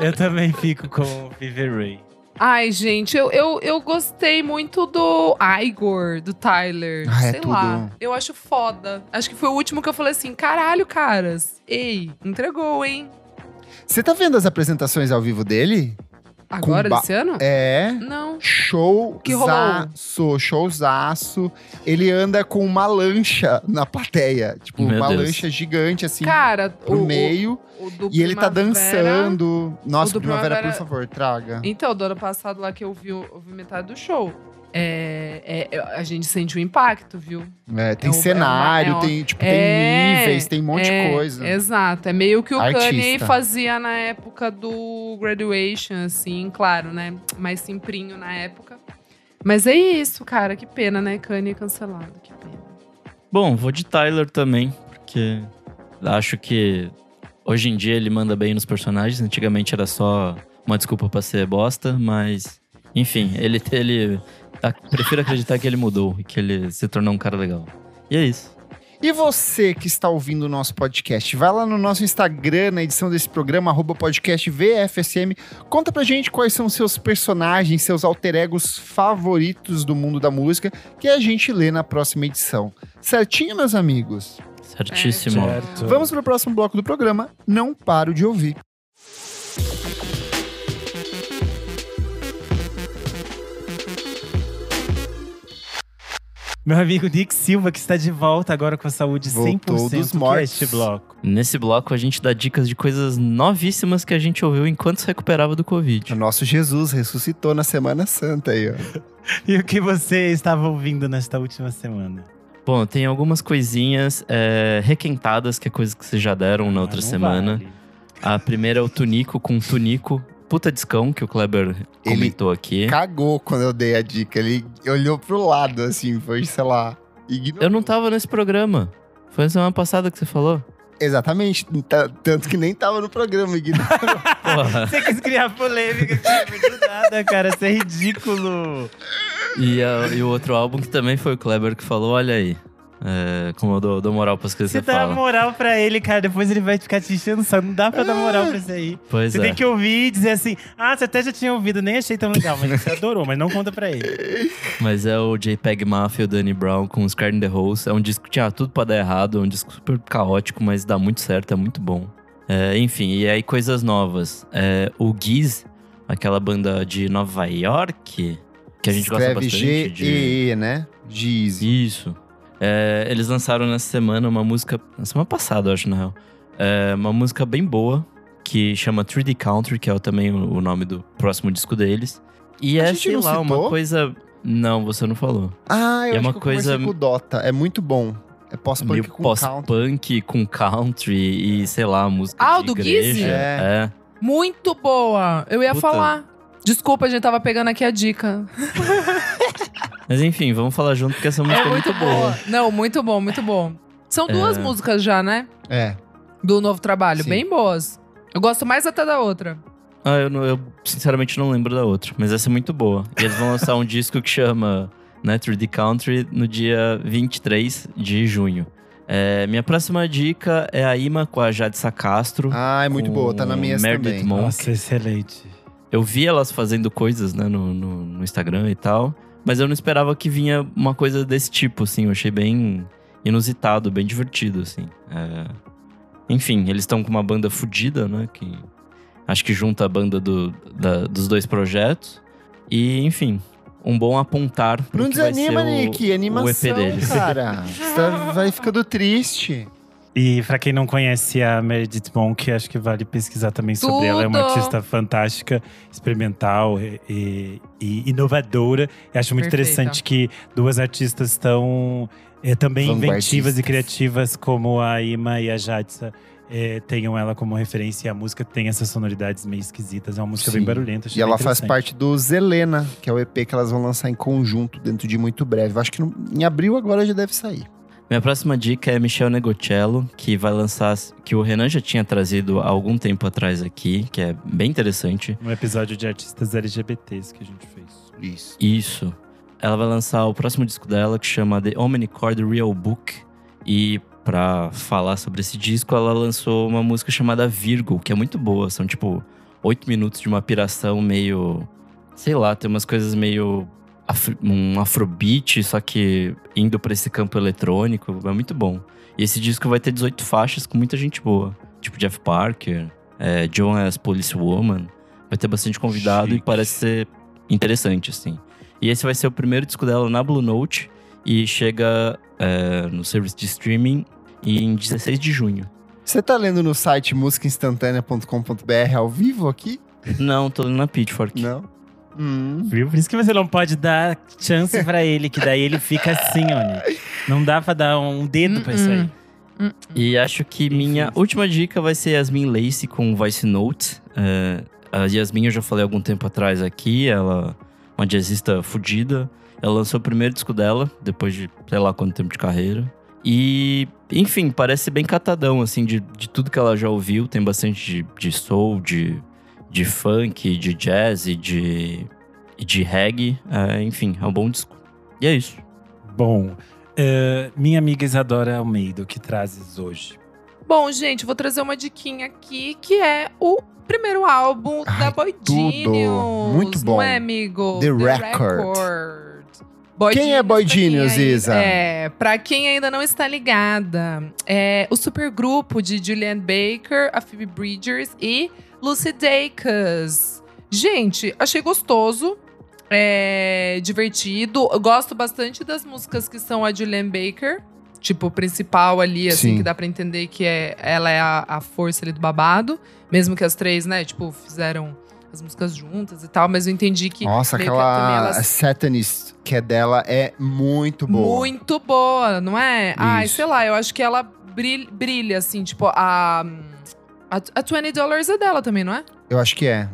S3: eu também fico com o Fever Ray.
S2: Ai, gente, eu, eu, eu gostei muito do Igor, do Tyler.
S1: Ah, é
S2: Sei
S1: tudo.
S2: lá. Eu acho foda. Acho que foi o último que eu falei assim: caralho, caras. Ei, entregou, hein?
S1: Você tá vendo as apresentações ao vivo dele?
S2: Agora,
S1: ba-
S2: desse ano?
S1: É.
S2: Não.
S1: Show
S2: Que rolou?
S1: showzaço. Ele anda com uma lancha na plateia. Tipo,
S4: Meu
S1: uma
S4: Deus.
S1: lancha gigante, assim,
S2: Cara,
S1: pro
S2: o,
S1: meio.
S2: o, o do
S1: e ele tá dançando. Nossa, Primavera,
S2: Primavera-
S1: por favor, traga.
S2: Então, do ano passado lá que eu vi, eu vi metade do show. É, é, a gente sente o impacto, viu?
S1: É, tem
S2: é
S1: cenário,
S2: é é
S1: tem, tipo,
S2: É,
S1: tem níveis, tem um monte
S2: é,
S1: de coisa.
S2: Exato. É meio que o
S1: Artista.
S2: Kanye fazia na época do Graduation, assim, claro, né? Mais simprinho na época. Mas é isso, cara. Que pena, né? Kanye cancelado. Que pena.
S4: Bom, vou de Tyler também, porque acho que hoje em dia ele manda bem nos personagens. Antigamente era só uma desculpa pra ser bosta, mas enfim, ele, ele prefiro acreditar que ele mudou e que ele se tornou um cara legal. E é isso.
S1: E você que está ouvindo o nosso podcast, vai lá no nosso Instagram, na edição desse programa, arroba podcast VFSM. Conta pra gente quais são seus personagens, seus alter egos favoritos do mundo da música, que a gente lê na próxima edição. Certinho, meus amigos?
S4: Certíssimo.
S3: Certo.
S1: Vamos pro próximo bloco do programa. Não paro de ouvir.
S3: Meu amigo Nick Silva, que está de volta agora com a saúde 100%.
S1: Voltou dos
S3: O que é este bloco?
S4: Nesse bloco a gente dá dicas de coisas novíssimas que a gente ouviu enquanto se recuperava do
S1: O
S4: Covid.
S1: nosso Jesus ressuscitou na Semana Santa aí, ó. [LAUGHS]
S3: E o que você estava ouvindo nesta última semana?
S4: Bom, tem algumas coisinhas é, requentadas, que é coisa que vocês já deram na outra
S3: Ah, não
S4: semana.
S3: vale.
S4: A primeira é o Tunico com Tunico. Puta discão que o Kleber comentou aqui.
S1: Cagou quando eu dei a dica. Ele olhou pro lado, assim, foi, sei lá. ignorou.
S4: Eu não tava nesse programa. Foi na semana passada que você falou.
S1: Exatamente. T- Tanto que nem tava no programa, ignorou. [LAUGHS]
S4: Porra.
S3: Você quis criar polêmica, do nada, cara. Isso é ridículo.
S4: e, a- e o outro álbum que também foi o Kleber que falou, olha aí. É, como eu dou, dou moral pras coisas
S3: Você
S4: que você
S3: dá
S4: fala.
S3: moral pra ele, cara. Depois ele vai ficar te enchendo saco. Não dá pra dar moral pra isso aí.
S4: Pois
S3: Você
S4: é.
S3: tem que ouvir e dizer assim: Ah, você até já tinha ouvido, nem achei tão legal, mas você adorou, mas não conta pra ele. [LAUGHS]
S4: Mas é o JPEG Mafia e o Danny Brown com Scar in the Holes. É um disco que tinha tudo pra dar errado. É um disco super caótico, mas dá muito certo, é muito bom. É, enfim, e aí coisas novas. É, o Giz, aquela banda de Nova York, que a gente gosta
S1: Escreve
S4: bastante. de...
S1: G-E-E, né? Giz.
S4: Isso. É, eles lançaram nessa semana uma música. Na semana passada, eu acho, na real. É, uma música bem boa, que chama 3D Country, que é o- também o, o nome do próximo disco deles. E
S1: A
S4: é,
S1: gente
S4: sei
S1: não
S4: lá, uma
S1: citou?
S4: coisa. Não, você não falou.
S1: Ah, eu
S4: É
S1: acho
S4: uma
S1: que eu
S4: coisa-
S1: com o Dota. É muito bom. É pós-punk com country.
S4: pós-punk com country e, sei lá, música
S2: Ah, o
S4: de
S2: do
S4: igreja.
S2: Gizzy?
S4: É.
S2: Muito boa! Eu ia
S4: Puta.
S2: falar. Desculpa, a gente tava pegando aqui a dica.
S4: Mas enfim, vamos falar junto porque essa música é, muito boa.
S2: Não, muito bom, muito bom. São duas
S4: É.
S2: músicas já, né?
S1: É.
S2: Do novo trabalho.
S1: Sim.
S2: Bem boas. Eu gosto mais até da outra.
S4: Ah, eu, não- eu sinceramente não lembro da outra, mas essa é muito boa. E eles vão lançar um [LAUGHS] disco que chama né, 3D Country no dia 23 de junho. É, minha próxima dica é a Ima com a Jadsa Castro.
S1: Ah, é muito boa, tá na minha
S4: Meredith
S1: também.
S4: Monk.
S3: Nossa, excelente.
S4: Eu vi elas fazendo coisas né, no, no, no Instagram e tal, mas eu não esperava que vinha uma coisa desse tipo, assim. Eu achei bem inusitado, bem divertido, assim. É, Enfim, eles estão com uma banda fodida, né? Que acho que junta a banda do, da- dos dois projetos. E, enfim, um bom apontar
S1: Não desanima,
S4: o-
S1: Nick. Animação,
S4: o EP deles.
S1: cara. [LAUGHS] Você tá- vai ficando triste.
S3: E pra quem não conhece a Meredith Monk, acho que vale pesquisar também sobre ela. É uma
S2: Tudo!
S3: artista fantástica, experimental e, e- inovadora. E acho muito
S2: Perfeita.
S3: interessante que duas artistas tão é, também inventivas e criativas como a Ima e a Jadsa é, tenham ela como referência. E a música tem essas sonoridades meio esquisitas. É uma música
S1: Sim.
S3: bem barulhenta.
S1: E ela faz parte do Zelena, que é o EP que elas vão lançar em conjunto dentro de muito breve. Eu acho que no- em abril agora já deve sair.
S4: Minha próxima dica é Michel Negocello, que vai lançar. que o Renan já tinha trazido há algum tempo atrás aqui, que é bem interessante.
S3: Um episódio de artistas LGBTs que a gente fez.
S1: Isso.
S4: Isso. Ela vai lançar o próximo disco dela, que chama The Omnichord Real Book. E pra falar sobre esse disco, ela lançou uma música chamada Virgo, que é muito boa. São tipo oito minutos de uma piração meio. Sei lá, tem umas coisas meio. Afro- um afrobeat, só que indo pra esse campo eletrônico. É muito bom. E esse disco vai ter 18 faixas com muita gente boa. Tipo Jeff Parker, é, John as Policewoman. Vai ter bastante convidado e
S3: Chique.
S4: parece ser interessante, assim. E esse vai ser o primeiro disco dela na Blue Note e chega é, no serviço de streaming em 16 de junho.
S1: Você tá lendo no site musicainstantanea.com.br ao vivo aqui?
S4: Não, tô lendo na Pitchfork.
S1: Não. Hum.
S3: Viu? Por isso que você não pode dar chance pra ele, que daí ele fica assim, ó. Não dá pra dar um dedo pra isso aí.
S2: Hum, hum.
S4: E acho que minha última dica vai ser Yasmin Lacey com Voice Note. É, a Yasmin eu já falei algum tempo atrás aqui, ela é uma jazzista fodida. Ela lançou o primeiro disco dela, depois de sei lá quanto tempo de carreira. E, enfim, parece bem catadão, assim, de, de tudo que ela já ouviu. Tem bastante de, de soul, de, de funk, de jazz e de, de reggae. É, enfim, é um bom disco. E é isso.
S3: Bom, eh, minha amiga Isadora Almeida, o que trazes hoje?
S2: Bom, gente, vou trazer uma diquinha aqui, que é o primeiro álbum
S1: Ai,
S2: da Boy
S1: tudo.
S2: Genius.
S1: Muito bom.
S2: Não é, amigo?
S1: The Record.
S2: Boy
S1: Quem é Boy
S2: quem
S1: Genius,
S2: aí-
S1: Isa?
S2: É, pra quem ainda não está ligada, é o supergrupo de Julianne Baker, a Phoebe Bridgers e Lucy Dacus. Gente, achei gostoso. É divertido. Eu gosto bastante das músicas que são a Julianne Baker. Tipo, principal ali, assim,
S1: Sim.
S2: que dá pra entender que é, ela é a, a força ali do babado. Mesmo que as três, né, tipo, fizeram as músicas juntas e tal. Mas eu entendi que
S1: Nossa,
S2: também
S1: aquela
S2: elas-
S1: Satanist que é dela é muito boa.
S2: muito boa, não é? Ai,
S1: Isso.
S2: sei lá, eu acho que ela brilha, brilha assim, tipo, a, a, a 20 Dollars é dela também, não é?
S1: Eu acho que é.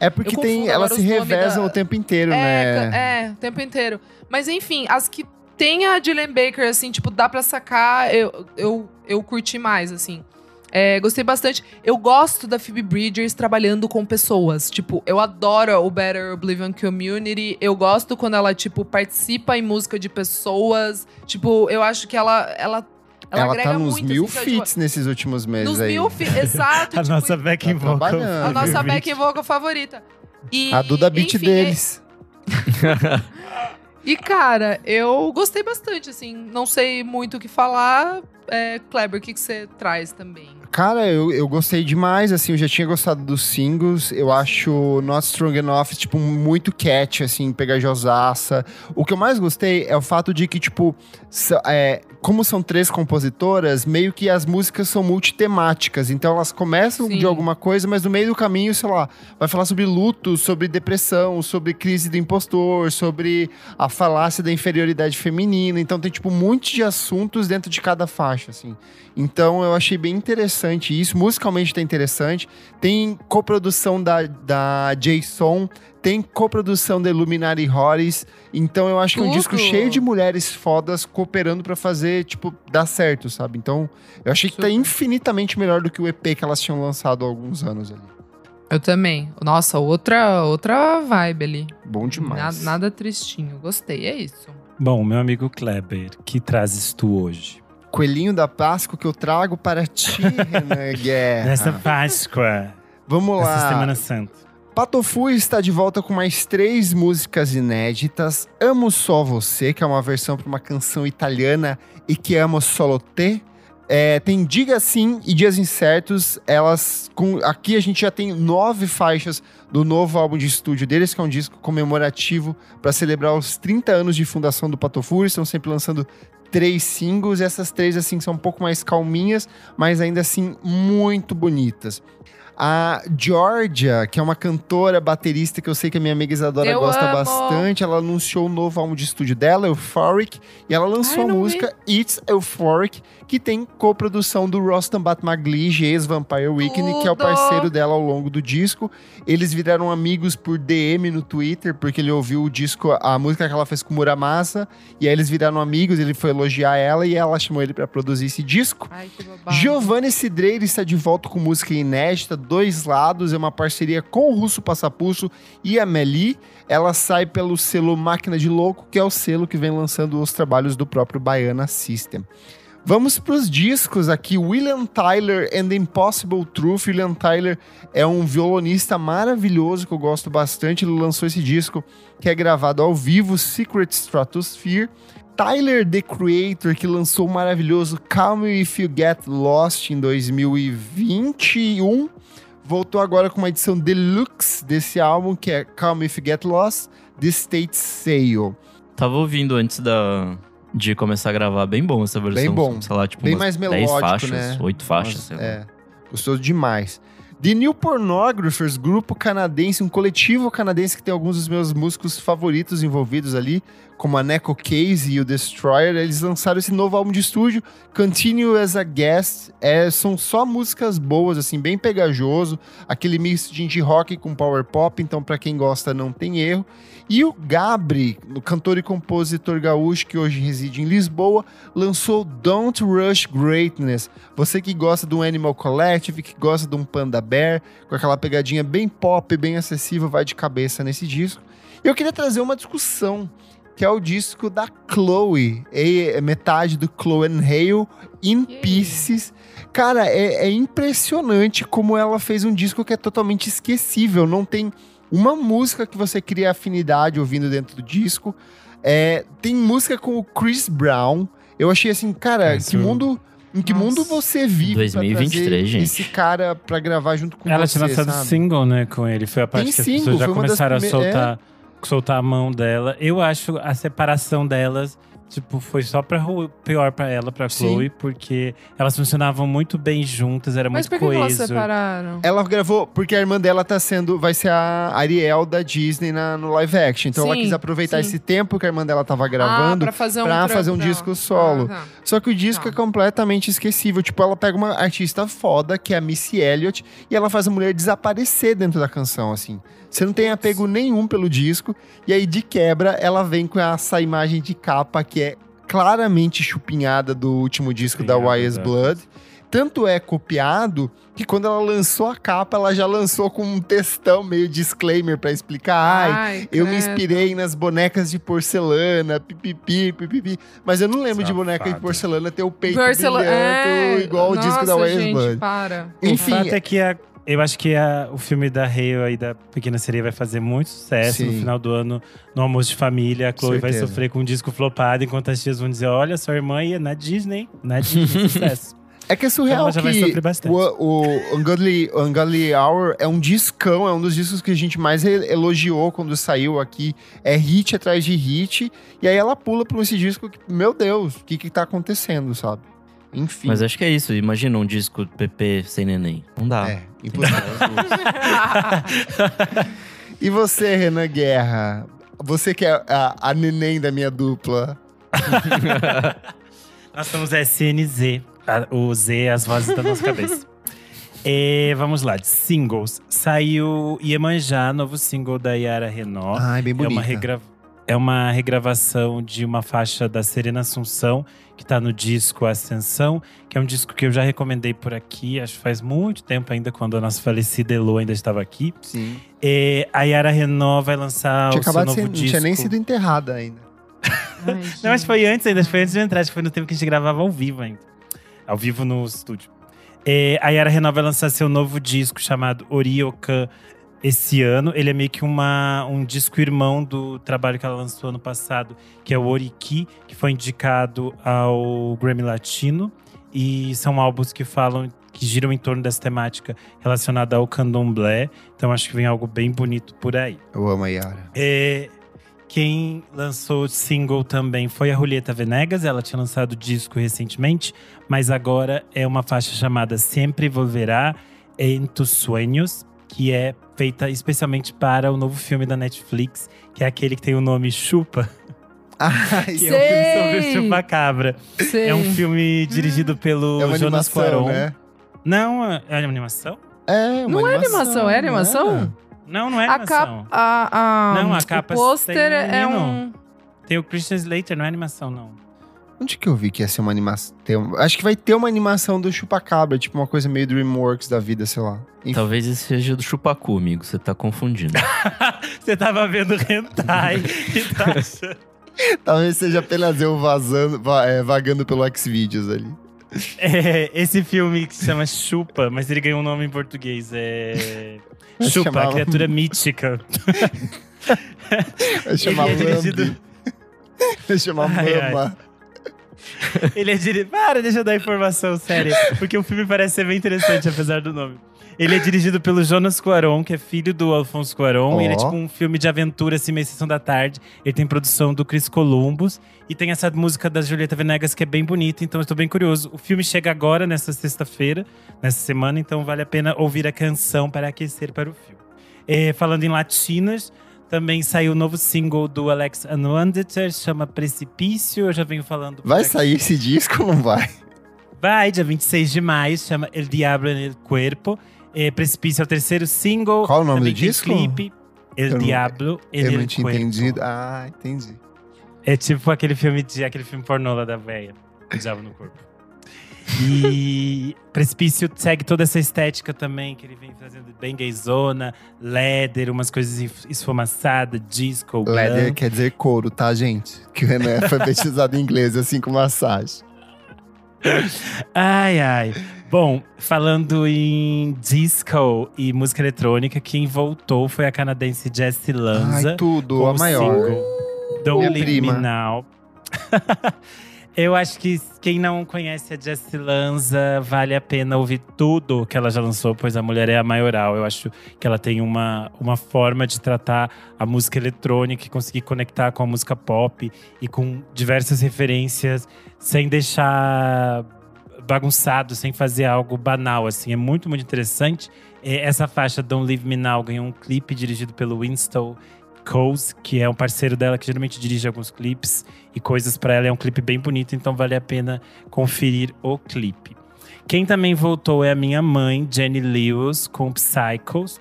S1: É porque
S2: Eu
S1: tem, elas se revezam
S2: da-
S1: o tempo inteiro,
S2: É,
S1: né?
S2: é, o tempo inteiro. Mas enfim, as que tem a Julian Baker, assim, tipo, dá pra sacar, eu, eu, eu curti mais, assim. É, gostei bastante. Eu gosto da Phoebe Bridgers trabalhando com pessoas. Tipo, eu adoro o Better Oblivion Community. Eu gosto quando ela, tipo, participa em música de pessoas. Tipo, eu acho que ela. Ela, ela,
S1: Ela
S2: agrega
S1: tá nos
S2: muito,
S1: mil
S2: assim? Tipo,
S1: feats nesses últimos meses
S2: Nos
S1: aí.
S2: mil feats, exato. [LAUGHS]
S3: A
S2: tipo,
S3: nossa backing
S1: tá
S3: vocal.
S2: a nossa back vocal favorita. E,
S1: A Duda Beat
S2: enfim,
S1: deles.
S2: E, cara, eu gostei bastante, assim. Não sei muito o que falar. É, Kleber, o que que você traz também?
S1: Cara, eu, eu gostei demais, assim, eu já tinha gostado dos singles, eu acho Not Strong Enough, tipo, muito catchy, assim, pegajosaça. O que eu mais gostei é o fato de que, tipo, é, como são três compositoras, meio que as músicas são multitemáticas, então elas começam
S2: Sim.
S1: de alguma coisa, mas no meio do caminho, sei lá, vai falar sobre luto, sobre depressão, sobre crise do impostor, sobre a falácia da inferioridade feminina, então tem, tipo, um monte de assuntos dentro de cada faixa, assim. Então eu achei bem interessante isso. Musicalmente tá interessante. Tem coprodução da, da Jason. Tem coprodução da Illuminati Horrors. Então eu acho que é um
S2: Tudo.
S1: disco cheio de mulheres fodas cooperando pra fazer, tipo, dar certo, sabe? Então eu achei que tá infinitamente melhor do que o EP que elas tinham lançado há alguns anos ali.
S2: Eu também. Nossa, outra, outra vibe ali.
S1: Bom demais.
S2: Nada, nada tristinho. Gostei, é isso.
S3: Bom, meu amigo Kleber, que trazes tu hoje?
S1: Coelhinho da Páscoa que eu trago para ti, [LAUGHS] Renan Guerra.
S3: Nessa Páscoa,
S1: Vamos
S3: nessa
S1: lá.
S3: Semana Santa.
S1: Patofu está de volta com mais três músicas inéditas. Amo Só Você, que é uma versão para uma canção italiana, e que amo solo te. É, tem Diga Sim e Dias Incertos. Elas. Com, aqui a gente já tem nove faixas do novo álbum de estúdio deles, que é um disco comemorativo para celebrar os 30 anos de fundação do Patofu. Eles estão sempre lançando três singles. Essas três, assim, são um pouco mais calminhas, mas ainda assim muito bonitas. A Georgia, que é uma cantora, baterista que eu sei que a minha amiga Isadora
S2: Eu
S1: gosta
S2: amo.
S1: bastante, ela anunciou o novo álbum de estúdio dela, Euphoric, e ela lançou
S2: Ai,
S1: a
S2: não vi.
S1: música It's Euphoric, que tem coprodução do Rostam Batmaglige, ex-Vampire Weekend, que é o parceiro dela ao longo do disco. Eles viraram amigos por DM no Twitter, porque ele ouviu o disco, a música que ela fez com o Muramasa, e aí eles viraram amigos, ele foi elogiar ela e ela chamou ele pra produzir esse disco.
S2: Ai.
S1: Giovanni Cidreira está de volta com música inédita, Dois Lados, é uma parceria com o Russo Passapuço e a Meli. Ela sai pelo selo Máquina de Louco, que é o selo que vem lançando os trabalhos do próprio Baiana System. Vamos para os discos aqui. William Tyler and the Impossible Truth. William Tyler é um violonista maravilhoso que eu gosto bastante. Ele lançou esse disco que é gravado ao vivo, Secret Stratosphere. Tyler, The Creator, que lançou o maravilhoso Calm If You Get Lost em 2021. Voltou agora com uma edição deluxe desse álbum, que é Calm If You Get Lost, The State Sale.
S4: Tava ouvindo antes da, de começar a gravar, bem bom essa versão.
S1: Bem bom.
S4: Sei lá, tipo,
S1: Bem mais
S4: 10
S1: melódico,
S4: faixas,
S1: né?
S4: 8 faixas,
S1: Nossa,
S4: sei lá.
S1: É, gostoso demais. The New Pornographers, grupo canadense, um coletivo canadense que tem alguns dos meus músicos favoritos envolvidos ali, como a Neko Case e o Destroyer. Eles lançaram esse novo álbum de estúdio, Continue as a Guest. É, são só músicas boas, assim, bem pegajoso. Aquele mix de indie rock com power pop, então pra quem gosta não tem erro. E o Gabri, o cantor e compositor gaúcho que hoje reside em Lisboa, lançou Don't Rush Greatness. Você que gosta do Animal Collective, que gosta de um Panda Bear, com aquela pegadinha bem pop, bem acessível, vai de cabeça nesse disco. E eu queria trazer uma discussão, que é o disco da Chloe, é metade do Chloe and Hale, In? Pieces. Cara, é, é impressionante como ela fez um disco que é totalmente esquecível, não tem uma música que você cria afinidade ouvindo dentro do disco. É, tem música com o Chris Brown. Eu achei assim, cara,
S3: Isso-
S1: que mundo. Em que
S2: Nossa.
S1: mundo você vive pra
S4: 2023,
S1: trazer
S4: gente.
S1: esse cara pra gravar junto com
S3: Ela
S1: você,
S3: tinha lançado
S1: sabe?
S3: single, né, com ele. Foi a parte
S1: Tem
S3: que as
S1: single,
S3: pessoas já começaram a
S1: prime-
S3: soltar, soltar a mão dela. Eu acho a separação delas, tipo, foi só pra pior pra ela, pra
S1: Sim.
S3: Chloe, porque elas funcionavam muito bem juntas, era
S2: Mas
S3: muito
S2: por que, que elas
S3: coeso.
S2: separaram?
S1: Ela gravou porque a irmã dela tá sendo. Vai ser a Ariel da Disney na, no live action. Então ela
S2: Sim,
S1: quis aproveitar
S2: sim.
S1: esse tempo que a irmã dela tava gravando.
S2: ah, pra fazer um,
S1: pra fazer um disco solo.
S2: Ah, tá.
S1: Só que o disco
S2: Tá.
S1: é completamente esquecível. Tipo, ela pega uma artista foda, que é a Missy Elliott, e ela faz a mulher desaparecer dentro da canção, assim. Você não tem apego nenhum pelo disco. E aí, de quebra, ela vem com essa imagem de capa que é claramente chupinhada do último disco da Wise
S3: tá.
S1: Blood. Tanto é copiado que quando ela lançou a capa, ela já lançou com um textão meio disclaimer pra explicar. Ai,
S2: Ai,
S1: eu me
S2: credo.
S1: inspirei nas bonecas de porcelana, pipipi, pipipi. Mas eu não lembro de boneca de porcelana ter o peito
S2: Porcela-
S1: brilhando,
S2: é,
S1: igual o disco da
S2: nossa,
S1: Wise
S2: gente,
S1: Blood.
S2: para.
S1: Enfim,
S3: o fato é que a- eu acho que a- o filme da Hale aí da Pequena Sereia vai fazer muito sucesso no
S1: Sim.
S3: final do ano, no almoço de família. A Chloe vai
S1: Certeza.
S3: sofrer com um disco flopado, enquanto as tias vão dizer: olha, sua irmã ia na Disney, na Disney, [LAUGHS] sucesso.
S1: é que é surreal
S3: ela já vai
S1: que
S3: sofrer bastante.
S1: o, o Ungodly, Ungodly Hour é um discão, é um dos discos que a gente mais elogiou quando saiu aqui. É hit atrás de hit. E aí ela pula por esse disco que, meu Deus, o que que tá acontecendo, sabe? Enfim.
S4: Mas acho que é isso. Imagina um disco PP sem neném. Não dá.
S1: É, impossível. [LAUGHS] e você, Renan Guerra? Você que é a, a neném da minha dupla. [LAUGHS]
S3: Nós somos SNZ, o Z, as vozes da nossa cabeça. É, vamos lá, de singles. Saiu Iemanjá, novo single da Yara.
S1: Ai, bem
S3: É
S1: bonita.
S3: uma, regra- é uma regravação de uma faixa da Serena Assunção, que tá no disco Ascensão, que é um disco que eu já recomendei por aqui, acho que faz muito tempo ainda, quando a nossa falecida Elo ainda estava aqui.
S1: Sim.
S3: É, a Yara Renó vai lançar
S1: Tinha
S3: o seu
S1: acabado de
S3: novo
S1: ser, não
S3: disco.
S1: tinha nem sido enterrada ainda. [LAUGHS]
S2: Ai,
S3: Não, acho que foi antes ainda, acho que foi antes de eu entrar, acho que foi no tempo que a gente gravava ao vivo ainda. Ao vivo no estúdio. É, a Yara Renó vai lançar seu novo disco chamado Orioka esse ano. Ele é meio que uma, um disco irmão do trabalho que ela lançou ano passado, que é o Oriki, que foi indicado ao Grammy Latino. E são álbuns que falam, que giram em torno dessa temática relacionada ao candomblé. Então acho que vem algo bem bonito por aí.
S1: Eu amo a Yara.
S3: É, quem lançou single também foi a Julieta Venegas. Ela tinha lançado disco recentemente, mas agora é uma faixa chamada Sempre Volverá en tus Sueños, que é feita especialmente para o novo filme da Netflix, que é aquele que tem o nome Chupa,
S1: Ai, [LAUGHS]
S3: que é um filme sobre
S2: Sei!
S3: o Chupa-Cabra.
S2: Sei.
S3: É um filme dirigido pelo
S1: é
S3: Jonas
S1: animação,
S3: Cuarón.
S1: né?
S3: Não, é é uma animação?
S1: É, uma
S2: Não é animação, é animação?
S3: Não, não é
S2: A
S3: animação.
S2: capa. A, a,
S3: Não, a capa
S2: O pôster é um.
S3: Tem o Christian Slater, não é animação, não.
S1: Onde que eu vi que ia ser uma animação? Acho que vai ter uma animação do Chupacabra, tipo uma coisa meio Dreamworks da vida, sei lá. Enfim.
S4: Talvez esse seja do Chupacu, amigo. Você tá confundindo. [LAUGHS]
S3: Você tava vendo hentai e tá achando... [LAUGHS]
S1: Talvez seja apenas eu vazando, va- é, vagando pelo Xvideos ali.
S3: É, esse filme que se chama Chupa, mas ele ganhou um nome em português. É. [LAUGHS]
S1: Vai
S3: Chupa,
S1: chamar-
S3: a criatura mítica.
S1: Vai chamar
S3: ele é dirigido.
S1: Vai chamar
S3: Ai, ai. [LAUGHS] Ele é dirigido. Para, deixa eu dar informação séria. Porque o filme parece ser bem interessante, apesar do nome. Ele é dirigido pelo Jonas Cuarón, que é filho do Alfonso Cuarón.
S1: Ó.
S3: Ele é tipo um filme de aventura, assim, meio sessão da tarde. Ele tem produção do Chris Columbus. E tem essa música da Julieta Venegas, que é bem bonita. Então, eu estou bem curioso. O filme chega agora, nessa sexta-feira, nessa semana. Então, vale a pena ouvir a canção para aquecer para o filme. É, falando em latinas, também saiu o novo single do Alex Anwandter, chama Precipício. Eu já venho falando.
S1: Vai sair esse disco ou não vai?
S3: Vai, dia 26 de maio, chama El Diablo en el Cuerpo. É, Precipício é o terceiro single.
S1: Qual o nome
S3: Também
S1: do disco?
S3: clipe. El
S1: Eu não-
S3: Diablo en
S1: Eu
S3: el
S1: não tinha
S3: Cuerpo.
S1: entendido. Ah, entendi.
S3: É tipo aquele filme de aquele filme pornô lá da. O Diabo no Corpo. E Precipício segue toda essa estética também, que ele vem fazendo bem gayzona, leather, umas coisas esf- esfumaçadas, disco,
S1: Leather
S3: glam.
S1: quer dizer couro, tá, gente? Que o Renan é alfabetizado em inglês, assim como a Sasha.
S3: Ai, ai. Bom, falando em disco e música eletrônica, quem voltou foi a canadense Jessie Lanza.
S1: Ai, tudo, a maior.
S3: single Don't
S1: Minha
S3: Leave
S1: prima.
S3: Me Now. [LAUGHS] Eu acho que quem não conhece a Jessie Lanza, vale a pena ouvir tudo que ela já lançou, pois a mulher é a maioral. Eu acho que ela tem uma, uma forma de tratar a música eletrônica e conseguir conectar com a música pop e com diversas referências, sem deixar bagunçado, sem fazer algo banal, assim. É muito, muito interessante. É, Essa faixa, Don't Leave Me Now, ganhou um clipe dirigido pelo Winston Coase, que é um parceiro dela que geralmente dirige alguns clipes e coisas pra ela. É um clipe bem bonito, então vale a pena conferir o clipe. Quem também voltou é a minha mãe, Jenny Lewis, com Psychos.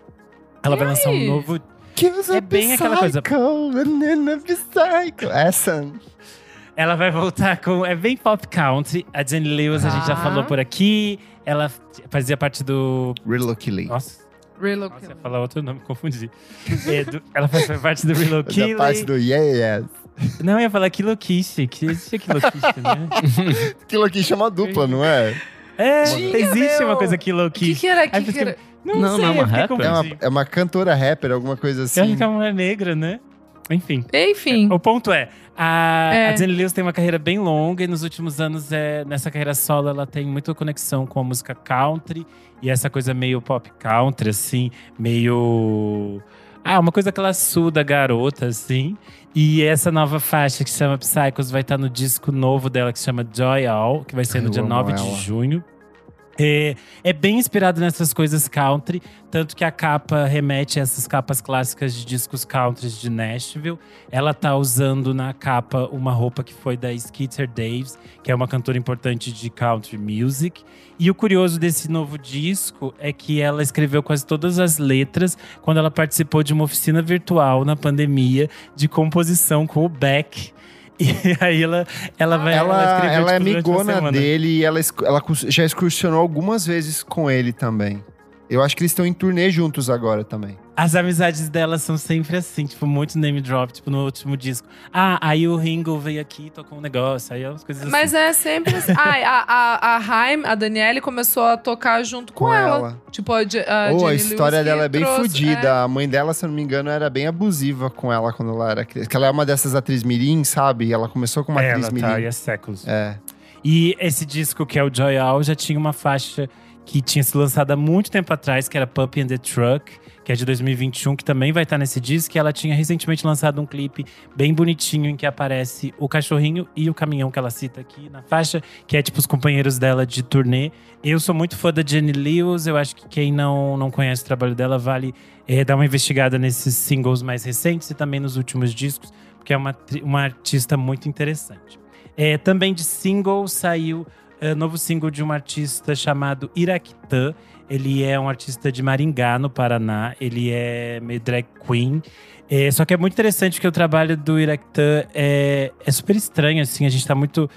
S3: Ela vai lançar um novo. É bem aquela coisa-
S1: Psycho, banana psycho. Essa.
S3: Ela vai voltar com. É bem pop country. A Jenny Lewis, a gente já
S2: Ah.
S3: falou por aqui. Ela fazia parte do.
S1: Real Killing.
S3: Nossa,
S2: Relook.
S3: nossa, eu ia falar outro nome, [LAUGHS] confundi. É, do- ela faz parte do Real
S1: Da É parte do Yeah Yes.
S3: Não, eu ia falar Kilokishi. Que existe Kilokishi, né?
S1: Aquilo aqui chama dupla, não é?
S3: É,
S2: Tinha,
S3: existe
S2: meu.
S3: uma coisa
S2: O que,
S3: Kilokishi.
S2: que era? Que
S3: eu
S2: era?
S3: Não,
S4: Não,
S3: sei,
S4: não é uma
S3: eu
S4: rapper?
S1: É uma, é uma cantora rapper, alguma coisa
S3: Eu
S1: assim.
S3: acho que é uma mulher negra, né? Enfim.
S2: Enfim.
S3: O ponto é, a,
S2: É.
S3: a Jenny Lewis tem uma carreira bem longa e nos últimos anos, é, nessa carreira solo, ela tem muita conexão com a música country e essa coisa meio pop country, assim, meio. Ah, uma coisa classuda, garota, assim. E essa nova faixa que chama Psychos vai estar no disco novo dela que se chama Joy All, que vai ser no
S1: eu
S3: dia
S1: amo
S3: 9
S1: ela.
S3: de junho. É, é bem inspirado nessas coisas country, tanto que a capa remete a essas capas clássicas de discos country de Nashville. Ela tá usando na capa uma roupa que foi da Skeeter Davis, que é uma cantora importante de country music. E o curioso desse novo disco é que ela escreveu quase todas as letras quando ela participou de uma oficina virtual na pandemia de composição com o Beck. E [LAUGHS] aí ela, ela vai.
S1: Ela,
S3: ela, escreveu,
S1: ela é
S3: tipo,
S1: amigona dele e ela, ela já excursionou algumas vezes com ele também. Eu acho que eles estão em turnê juntos agora também.
S3: As amizades dela são sempre assim, tipo, muito name drop, tipo, no último disco. Ah, aí o Ringo veio aqui e tocou um negócio, aí as coisas
S2: Mas
S3: assim.
S2: é sempre assim. [LAUGHS] Ai, a, a, a Haim, a Daniele, começou a tocar junto com,
S1: Com
S2: ela.
S1: ela.
S2: Tipo, a, a
S1: Ou a história
S2: Lewis
S1: dela é bem
S2: trouxe-
S1: fodida. A mãe dela, se eu não me engano, era bem abusiva com ela quando ela era criança. Porque ela é uma dessas atrizes mirim, sabe? Ela começou como
S3: É,
S1: atriz
S3: ela
S1: mirim.
S3: tá aí há séculos.
S1: É.
S3: E esse disco, que é o Joy All, já tinha uma faixa que tinha sido lançada há muito tempo atrás, que era Puppy and the Truck, que é de 2021, que também vai estar nesse disco. E ela tinha recentemente lançado um clipe bem bonitinho em que aparece o cachorrinho e o caminhão que ela cita aqui na faixa, que é tipo os companheiros dela de turnê. Eu sou muito fã da Jenny Lewis, eu acho que quem não, não conhece o trabalho dela vale eh, dar uma investigada nesses singles mais recentes e também nos últimos discos, porque é uma, uma artista muito interessante. É, também de single saiu é, novo single de um artista chamado Iraquitã. Ele é um artista de Maringá, no Paraná. Ele é meio drag queen. É, só que é muito interessante porque o trabalho do Iraquitã é, é super estranho, assim. A gente tá muito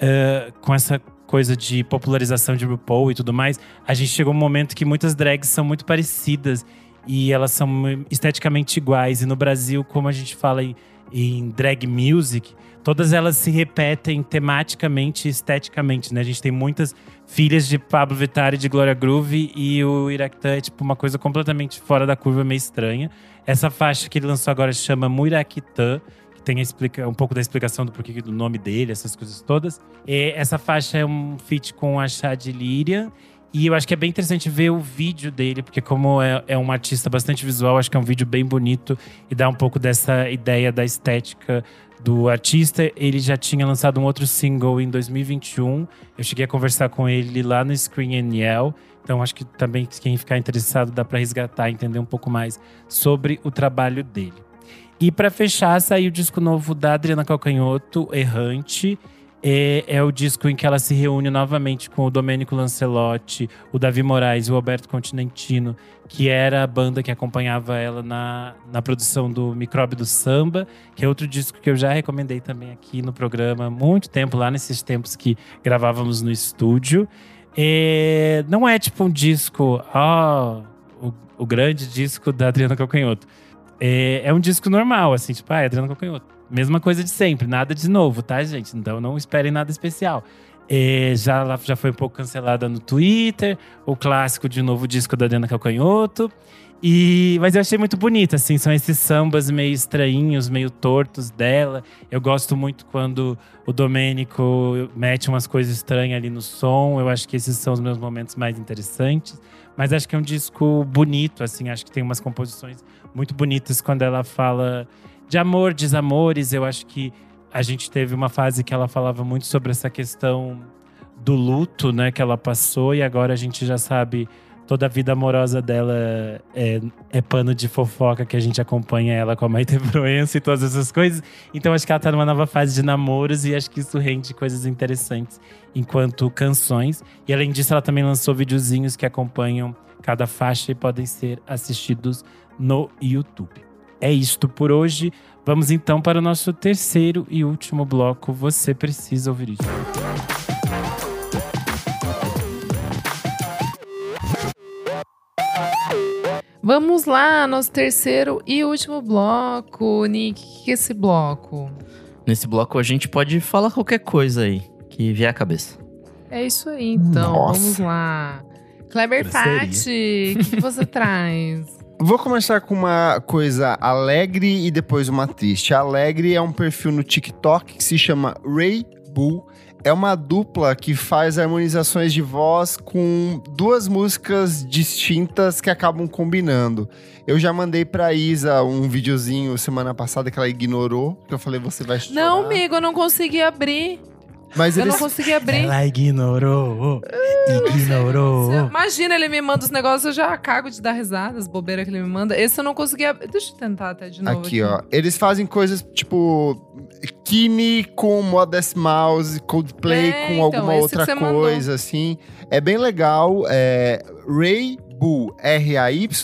S3: é, com essa coisa de popularização de RuPaul e tudo mais. A gente chegou um momento que muitas drags são muito parecidas e elas são esteticamente iguais. E no Brasil, como a gente fala em, em drag music, todas elas se repetem tematicamente e esteticamente, né? A gente tem muitas filhas de Pablo Vittar e de Gloria Groove e o Iraquitã é tipo uma coisa completamente fora da curva, meio estranha. Essa faixa que ele lançou agora se chama Muiraquitã, que tem explica, um pouco da explicação do porquê do nome dele, essas coisas todas. E essa faixa é um feat com a Chad Lyrian. E eu acho que é bem interessante ver o vídeo dele, porque como é, é um artista bastante visual, acho que é um vídeo bem bonito e dá um pouco dessa ideia da estética do artista. Ele já tinha lançado um outro single em 2021. Eu cheguei a conversar com ele lá no Screen Yell. Então acho que também quem ficar interessado dá para resgatar, entender um pouco mais sobre o trabalho dele. E para fechar, saiu o disco novo da Adriana Calcanhoto, Errante. É, é o disco em que ela se reúne novamente com o Domênico Lancelotti, o Davi Moraes e o Alberto Continentino, que era a banda que acompanhava ela na, na produção do Micróbio do Samba, que é outro disco que eu já recomendei também aqui no programa muito tempo, lá nesses tempos que gravávamos no estúdio. É, não é tipo um disco, ó, o, o grande disco da Adriana Calcanhoto. É, é um disco normal, assim, tipo, ah, é Adriana Calcanhoto. Mesma coisa de sempre, nada de novo, tá, gente? Então não esperem nada especial. É, já, já foi um pouco cancelada no Twitter, o clássico de novo disco da Adriana Calcanhoto. E, mas eu achei muito bonito, assim, são esses sambas meio estranhos, meio tortos dela. Eu gosto muito quando o Domênico mete umas coisas estranhas ali no som. Eu acho que esses são os meus momentos mais interessantes. Mas acho que é um disco bonito, assim, acho que tem umas composições muito bonitas quando ela fala de amor, desamores. Eu acho que a gente teve uma fase que ela falava muito sobre essa questão do luto, né, que ela passou, e agora a gente já sabe toda a vida amorosa dela é, é pano de fofoca que a gente acompanha ela com a Maite Proença [LAUGHS] e todas essas coisas. Então acho que ela tá numa nova fase de namoros e acho que isso rende coisas interessantes enquanto canções. E além disso, ela também lançou videozinhos que acompanham cada faixa e podem ser assistidos no YouTube. É isto por hoje. Vamos então para o nosso terceiro e último bloco. Você precisa ouvir isso.
S2: Vamos lá, nosso terceiro e último bloco. Nick, o que é esse bloco?
S4: Nesse bloco a gente pode falar qualquer coisa aí que vier à cabeça.
S2: É isso aí, então.
S1: Nossa.
S2: Vamos lá. Kleber. Fati, o que você [LAUGHS] traz?
S1: Vou começar com uma coisa alegre e depois uma triste. A alegre é um perfil no TikTok que se chama Ray Bull. É uma dupla que faz harmonizações de voz com duas músicas distintas que acabam combinando. Eu já mandei pra Isa um videozinho semana passada que ela ignorou, que eu falei, você vai chorar.
S2: Não, amigo, eu não consegui abrir.
S1: Mas
S2: Eu
S1: eles.
S2: não consegui abrir.
S3: Ela ignorou. ignorou.
S2: Imagina, ele me manda os negócios, eu já cago de dar risada, as bobeiras que ele me manda. Esse eu não consegui abrir. Deixa eu tentar até de novo.
S1: Aqui, ó. Eles fazem coisas tipo. Kimi com Modest Mouse, Coldplay
S2: É,
S1: com
S2: então,
S1: alguma
S2: esse
S1: outra
S2: você mandou.
S1: coisa, assim. É bem legal. É, Ray Bull, R-A-Y-B-U-L-L.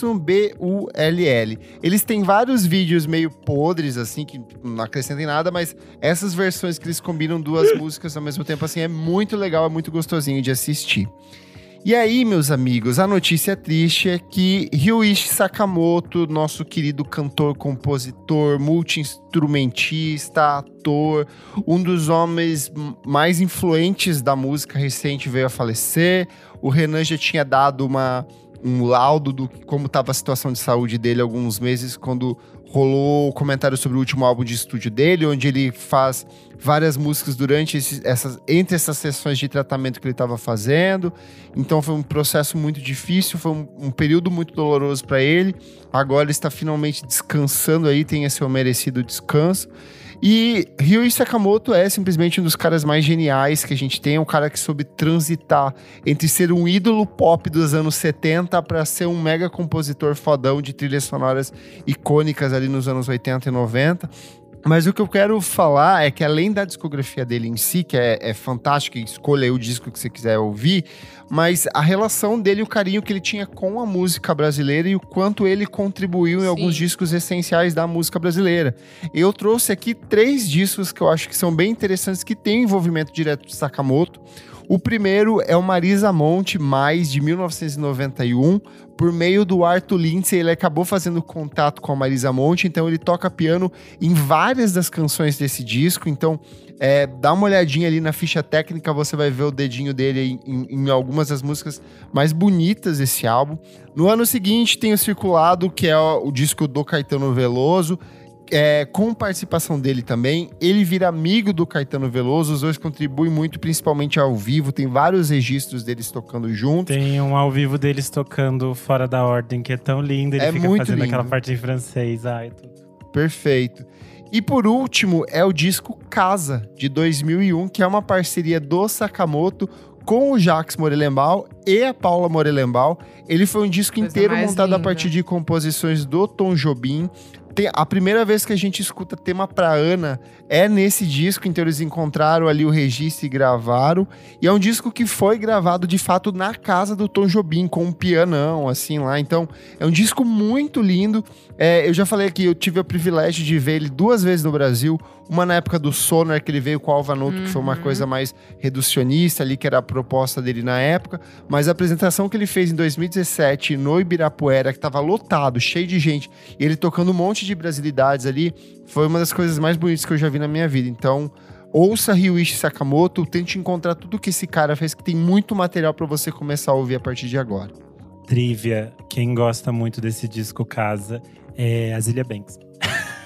S1: Eles têm vários vídeos meio podres, assim, que não acrescentem nada, mas essas versões que eles combinam duas [LAUGHS] músicas ao mesmo tempo, assim, é muito legal, é muito gostosinho de assistir. E aí, meus amigos, a notícia triste é que Ryuichi Sakamoto, nosso querido cantor, compositor, multi-instrumentista, ator, um dos homens mais influentes da música recente, veio a falecer. O Renan já tinha dado uma, um laudo do como estava a situação de saúde dele alguns meses, quando rolou o comentário sobre o último álbum de estúdio dele, onde ele faz várias músicas durante esses- essas, entre essas sessões de tratamento que ele estava fazendo. Então foi um processo muito difícil, foi um, um período muito doloroso para ele. Agora ele está finalmente descansando aí, tem esse merecido descanso. E Ryuichi Sakamoto é simplesmente um dos caras mais geniais que a gente tem, é um cara que soube transitar entre ser um ídolo pop dos anos 70 para ser um mega compositor fodão de trilhas sonoras icônicas ali nos anos 80 e 90. Mas o que eu quero falar é que além da discografia dele em si, que é, é fantástica, escolha aí o disco que você quiser ouvir, mas a relação dele, o carinho que ele tinha com a música brasileira e o quanto ele contribuiu em
S2: Sim.
S1: alguns discos essenciais da música brasileira. Eu trouxe aqui três discos que eu acho que são bem interessantes, que têm envolvimento direto de Sakamoto. O primeiro é o Marisa Monte, mais de 1991. Por meio do Arthur Lindsay, ele acabou fazendo contato com a Marisa Monte, então ele toca piano em várias das canções desse disco. Então, é, dá uma olhadinha ali na ficha técnica, você vai ver o dedinho dele em, em- algumas das músicas mais bonitas desse álbum. No ano seguinte, tem o Circulado, que é o, o disco do Caetano Veloso. É, com participação dele também, ele vira amigo do Caetano Veloso, os dois contribuem muito, principalmente ao vivo, tem vários registros deles tocando juntos.
S3: Tem um ao vivo deles tocando Fora da Ordem, que é tão lindo. Ele
S1: É
S3: fica
S1: muito
S3: fazendo
S1: lindo.
S3: aquela parte em francês. Ai, tudo.
S1: Perfeito. E por último, é o disco Casa, de 2001, que é uma parceria do Sakamoto com o Jacques Morelenbaum e a Paula Morelenbaum. Ele foi um disco
S2: Coisa
S1: inteiro montado a partir de composições do Tom Jobim. Tem, a primeira vez que a gente escuta tema pra Ana é nesse disco, então eles encontraram ali o registro e gravaram. E é um disco que foi gravado de fato na casa do Tom Jobim, com um pianão, assim lá. Então é um disco muito lindo. É, eu já falei aqui, eu tive o privilégio de ver ele duas vezes no Brasil. Uma na época do Sonar, que ele veio com o Alvanuto, que foi uma
S2: Uhum.
S1: coisa mais reducionista ali, que era a proposta dele na época. Mas a apresentação que ele fez em 2017 no Ibirapuera, que tava lotado, cheio de gente, e ele tocando um monte de brasilidades ali, foi uma das coisas mais bonitas que eu já vi na minha vida. Então, ouça Ryuichi Sakamoto, tente encontrar tudo que esse cara fez, que tem muito material para você começar a ouvir a partir de agora.
S3: Trivia, quem gosta muito desse disco Casa é a Zilia Banks.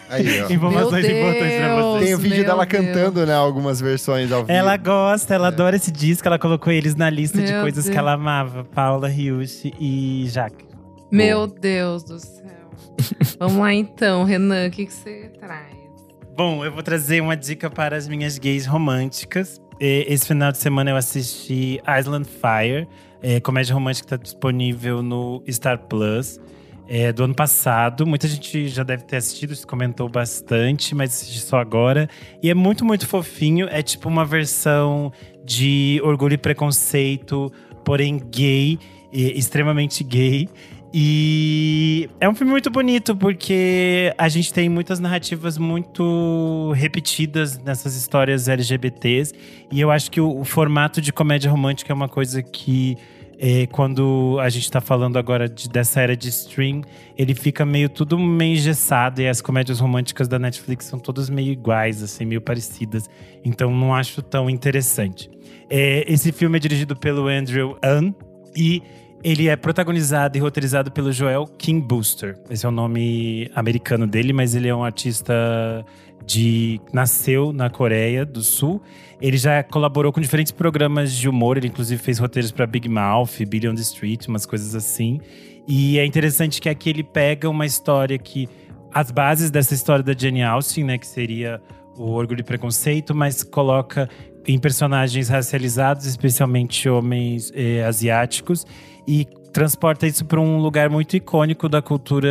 S1: Aí, ó. [LAUGHS]
S3: Informações
S2: Meu
S3: importantes pra vocês.
S1: Tem o vídeo
S2: Meu
S1: dela
S2: Deus.
S1: cantando, né? Algumas versões ao vivo.
S3: Ela gosta, ela
S1: É.
S3: adora esse disco, ela colocou eles na lista de
S2: Meu
S3: coisas que
S2: Deus.
S3: ela amava. Paula, Ryushi e Jaque.
S2: Meu Deus do céu. Vamos lá então, Renan, o que, que você traz?
S3: Bom, eu vou trazer uma dica para as minhas gays românticas. E- Esse final de semana eu assisti Island Fire, é, comédia romântica que está disponível no Star Plus. É, do ano passado, muita gente já deve ter assistido, se comentou bastante, mas assisti só agora. E é muito, muito fofinho. É tipo uma versão de Orgulho e Preconceito, porém gay, extremamente gay. E é um filme muito bonito, porque a gente tem muitas narrativas muito repetidas nessas histórias LGBTs. E eu acho que o, o formato de comédia romântica é uma coisa que, é, quando a gente tá falando agora de- dessa era de stream, ele fica meio tudo meio engessado. E as comédias românticas da Netflix são todas meio iguais, assim, meio parecidas. Então não acho tão interessante. É, esse filme é dirigido pelo Andrew An e ele é protagonizado e roteirizado pelo Joel King Booster. Esse é o nome americano dele, mas ele é um artista de nasceu na Coreia do Sul. Ele já colaborou com diferentes programas de humor, ele inclusive fez roteiros para Big Mouth, Billy on the Street, umas coisas assim. E é interessante que aqui ele pega uma história que as bases dessa história da Jane Austen, né, que seria o Orgulho e Preconceito, mas coloca em personagens racializados, especialmente homens eh, asiáticos, e transporta isso para um lugar muito icônico da cultura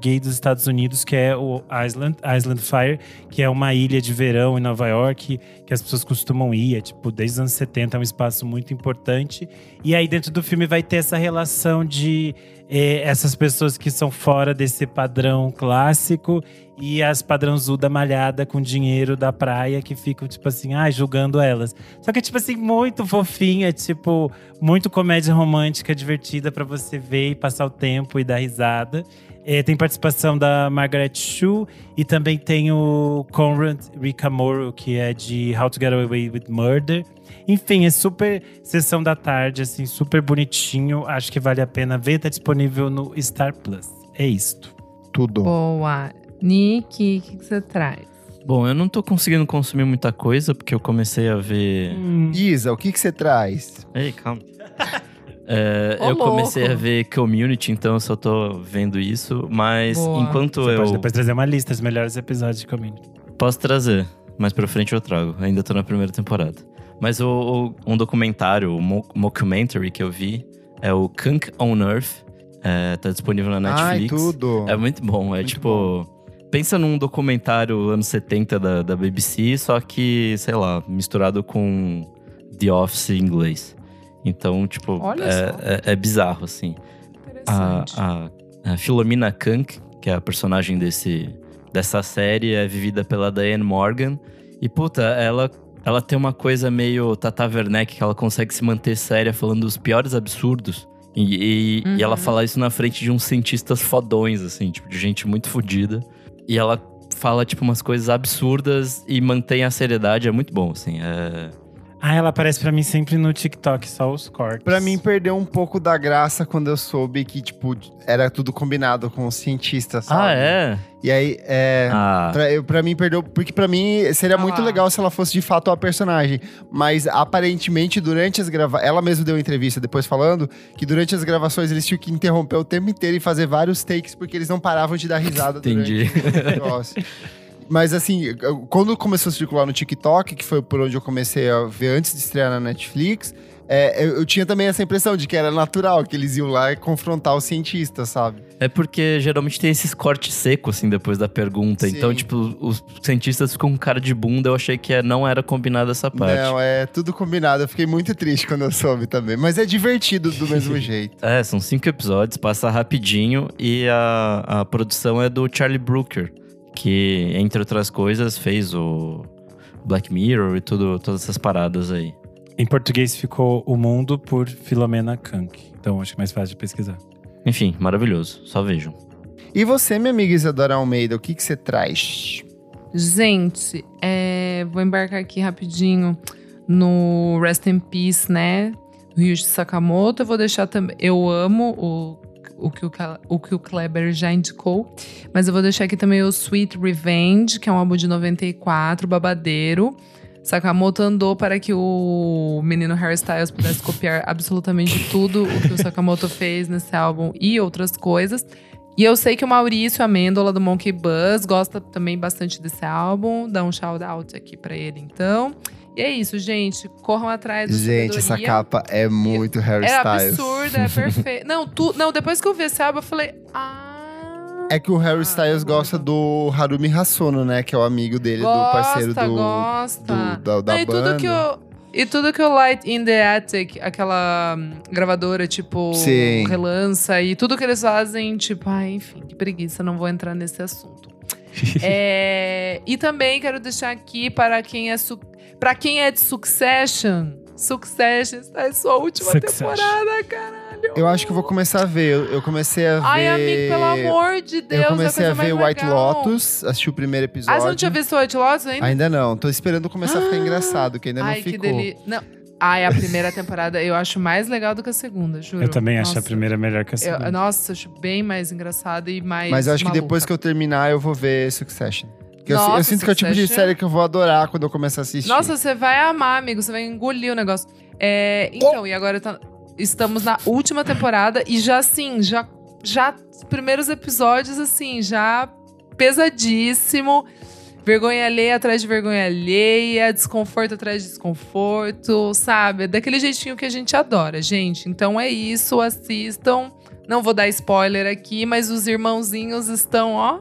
S3: gay dos Estados Unidos, que é o Island, Island Fire, que é uma ilha de verão em Nova York, que as pessoas costumam ir, é tipo, desde os anos 70 é um espaço muito importante. E aí dentro do filme vai ter essa relação de eh, essas pessoas que são fora desse padrão clássico e as padrãozu da malhada com dinheiro da praia que ficam, tipo assim, ah, julgando elas. Só que, tipo assim, muito fofinha, tipo, muito comédia romântica, divertida para você ver e passar o tempo e dar risada. É, tem participação da Margaret Chu e também tem o Conrad Ricamoro, que é de How to Get Away with Murder. Enfim, é super sessão da tarde, assim, super bonitinho. Acho que vale a pena ver. Tá disponível no Star Plus. É isto.
S1: Tudo.
S2: Boa. Nick, o que que você traz?
S4: Bom, eu não tô conseguindo consumir muita coisa, porque eu comecei a ver.
S1: Isa, o que que você traz?
S4: Ei, calma. [LAUGHS] É,
S2: Ô,
S4: eu comecei
S2: louco.
S4: a ver community, então eu só tô vendo isso. Mas
S2: Boa.
S4: enquanto
S3: Você
S4: eu.
S3: pode depois trazer uma lista dos melhores episódios de Community.
S4: Posso trazer, mais pra frente eu trago. Ainda tô na primeira temporada. Mas o, o- um documentário, um mo- mockumentary que eu vi é o Kunk on Earth. É, tá disponível na
S1: Ai,
S4: Netflix.
S1: tudo.
S4: É muito bom. É
S1: Muito
S4: tipo. Pensa num documentário anos 70 da, da BBC, só que, sei lá, misturado com The Office em inglês. Então, tipo,
S2: Olha
S4: é, é- é bizarro, assim. A,
S2: Interessante.
S4: a, a Philomena Kunk, que é a personagem desse, dessa série, é vivida pela Diane Morgan. E, puta, ela, ela tem uma coisa meio Tata Werneck, que ela consegue se manter séria falando dos piores absurdos. E, e- e ela
S2: Uhum.
S4: fala isso na frente de uns cientistas fodões, assim, tipo, de gente muito fodida. E ela fala, tipo, umas coisas absurdas e mantém a seriedade. É muito bom, assim. É...
S3: Ah, ela aparece pra mim sempre no TikTok, só os cortes.
S1: Pra mim, perdeu um pouco da graça quando eu soube que, tipo, era tudo combinado com os cientistas, sabe?
S4: Ah, é?
S1: E aí, é...
S4: Ah,
S1: Pra, eu, pra mim, perdeu. Porque pra mim seria
S2: Ah
S1: muito legal se ela fosse de fato a personagem. Mas aparentemente, durante as gravações. Ela mesma deu uma entrevista depois falando que durante as gravações eles tinham que interromper o tempo inteiro e fazer vários takes porque eles não paravam de dar risada [LAUGHS]
S4: Entendi.
S1: durante o negócio. Mas assim, quando começou a circular no TikTok, que foi por onde eu comecei a ver antes de estrear na Netflix, é, eu, eu tinha também essa impressão de que era natural, que eles iam lá e confrontar os cientistas, sabe?
S4: É porque geralmente tem esses cortes secos, assim, depois da pergunta.
S1: Sim.
S4: Então, tipo, os cientistas ficam com cara de bunda. Eu achei que é- não era combinada essa parte.
S1: Não, é tudo combinado. Eu fiquei muito triste quando eu soube também. Mas é divertido do mesmo [LAUGHS] jeito.
S4: É, são cinco episódios, passa rapidinho. E a, a produção é do Charlie Brooker, que, entre outras coisas, fez o Black Mirror e tudo, todas essas paradas aí.
S3: Em português ficou O Mundo por Filomena Kank. Então acho que é mais fácil de pesquisar.
S4: Enfim, maravilhoso. Só vejam.
S1: E você, minha amiga Isadora Almeida, o que, que você traz?
S2: Gente, é, vou embarcar aqui rapidinho no Rest in Peace, né? Do Ryuichi Sakamoto. Eu vou deixar também. Eu amo o, o, que o, o que o Kleber já indicou. Mas eu vou deixar aqui também o Sweet Revenge, que é um álbum de 94, babadeiro. Sakamoto andou para que o menino Harry Styles pudesse copiar absolutamente tudo o que o Sakamoto fez nesse álbum e outras coisas. E eu sei que o Maurício Amêndola do Monkey Buzz gosta também bastante desse álbum. Dá um shout out aqui pra ele, então. E é isso, gente. Corram atrás do
S1: Gente, essa capa é muito Harry
S2: É
S1: Styles.
S2: absurda, é perfeito. não, tu, não, depois que eu vi esse álbum, eu falei. Ah.
S1: É que o Harry Styles
S2: Ah,
S1: gosta do Harumi Hasono, né? Que é o amigo dele,
S2: gosta,
S1: do parceiro do,
S2: gosta.
S1: do- da, da
S2: Não, e
S1: banda.
S2: tudo que o. E tudo que o Light in the Attic, aquela hum, gravadora, tipo,
S1: Sim.
S2: relança, e tudo que eles fazem, tipo, ai, enfim, que preguiça, não vou entrar nesse assunto. [LAUGHS] É, e também quero deixar aqui para quem é su, para quem é de Succession. Succession está em sua última
S3: Succession.
S2: temporada, caralho.
S1: Eu acho que eu vou começar a ver. Eu, eu comecei a ver.
S2: Ai, amigo, pelo amor de Deus,
S1: Eu comecei
S2: é
S1: a
S2: a coisa
S1: ver White
S2: legal.
S1: Lotus, assisti o primeiro episódio.
S2: Ah, você não tinha visto White Lotus ainda?
S1: Ainda não. Tô esperando começar a ficar engraçado, que ainda
S2: Ai,
S1: não
S2: que
S1: ficou.
S2: delícia. Não. Ai, a primeira temporada eu acho mais legal do que a segunda, juro.
S3: Eu também acho a
S2: Nossa.
S3: primeira melhor que a
S2: Eu-
S3: segunda.
S2: nossa, eu acho bem mais engraçada e mais.
S1: Mas eu acho que
S2: maluca.
S1: depois que eu terminar, eu vou ver Succession. Eu,
S2: Nossa,
S1: eu sinto que é o tipo de série que eu vou adorar quando eu começar a assistir.
S2: Nossa, você vai amar, amigo. Você vai engolir o negócio. É, então, e agora tá- estamos na última temporada e já assim, já, já os primeiros episódios, assim, já pesadíssimo. vergonha alheia atrás de vergonha alheia, desconforto atrás de desconforto, sabe? Daquele jeitinho que a gente adora, gente. Então é isso, assistam. Não vou dar spoiler aqui, mas os irmãozinhos estão, ó.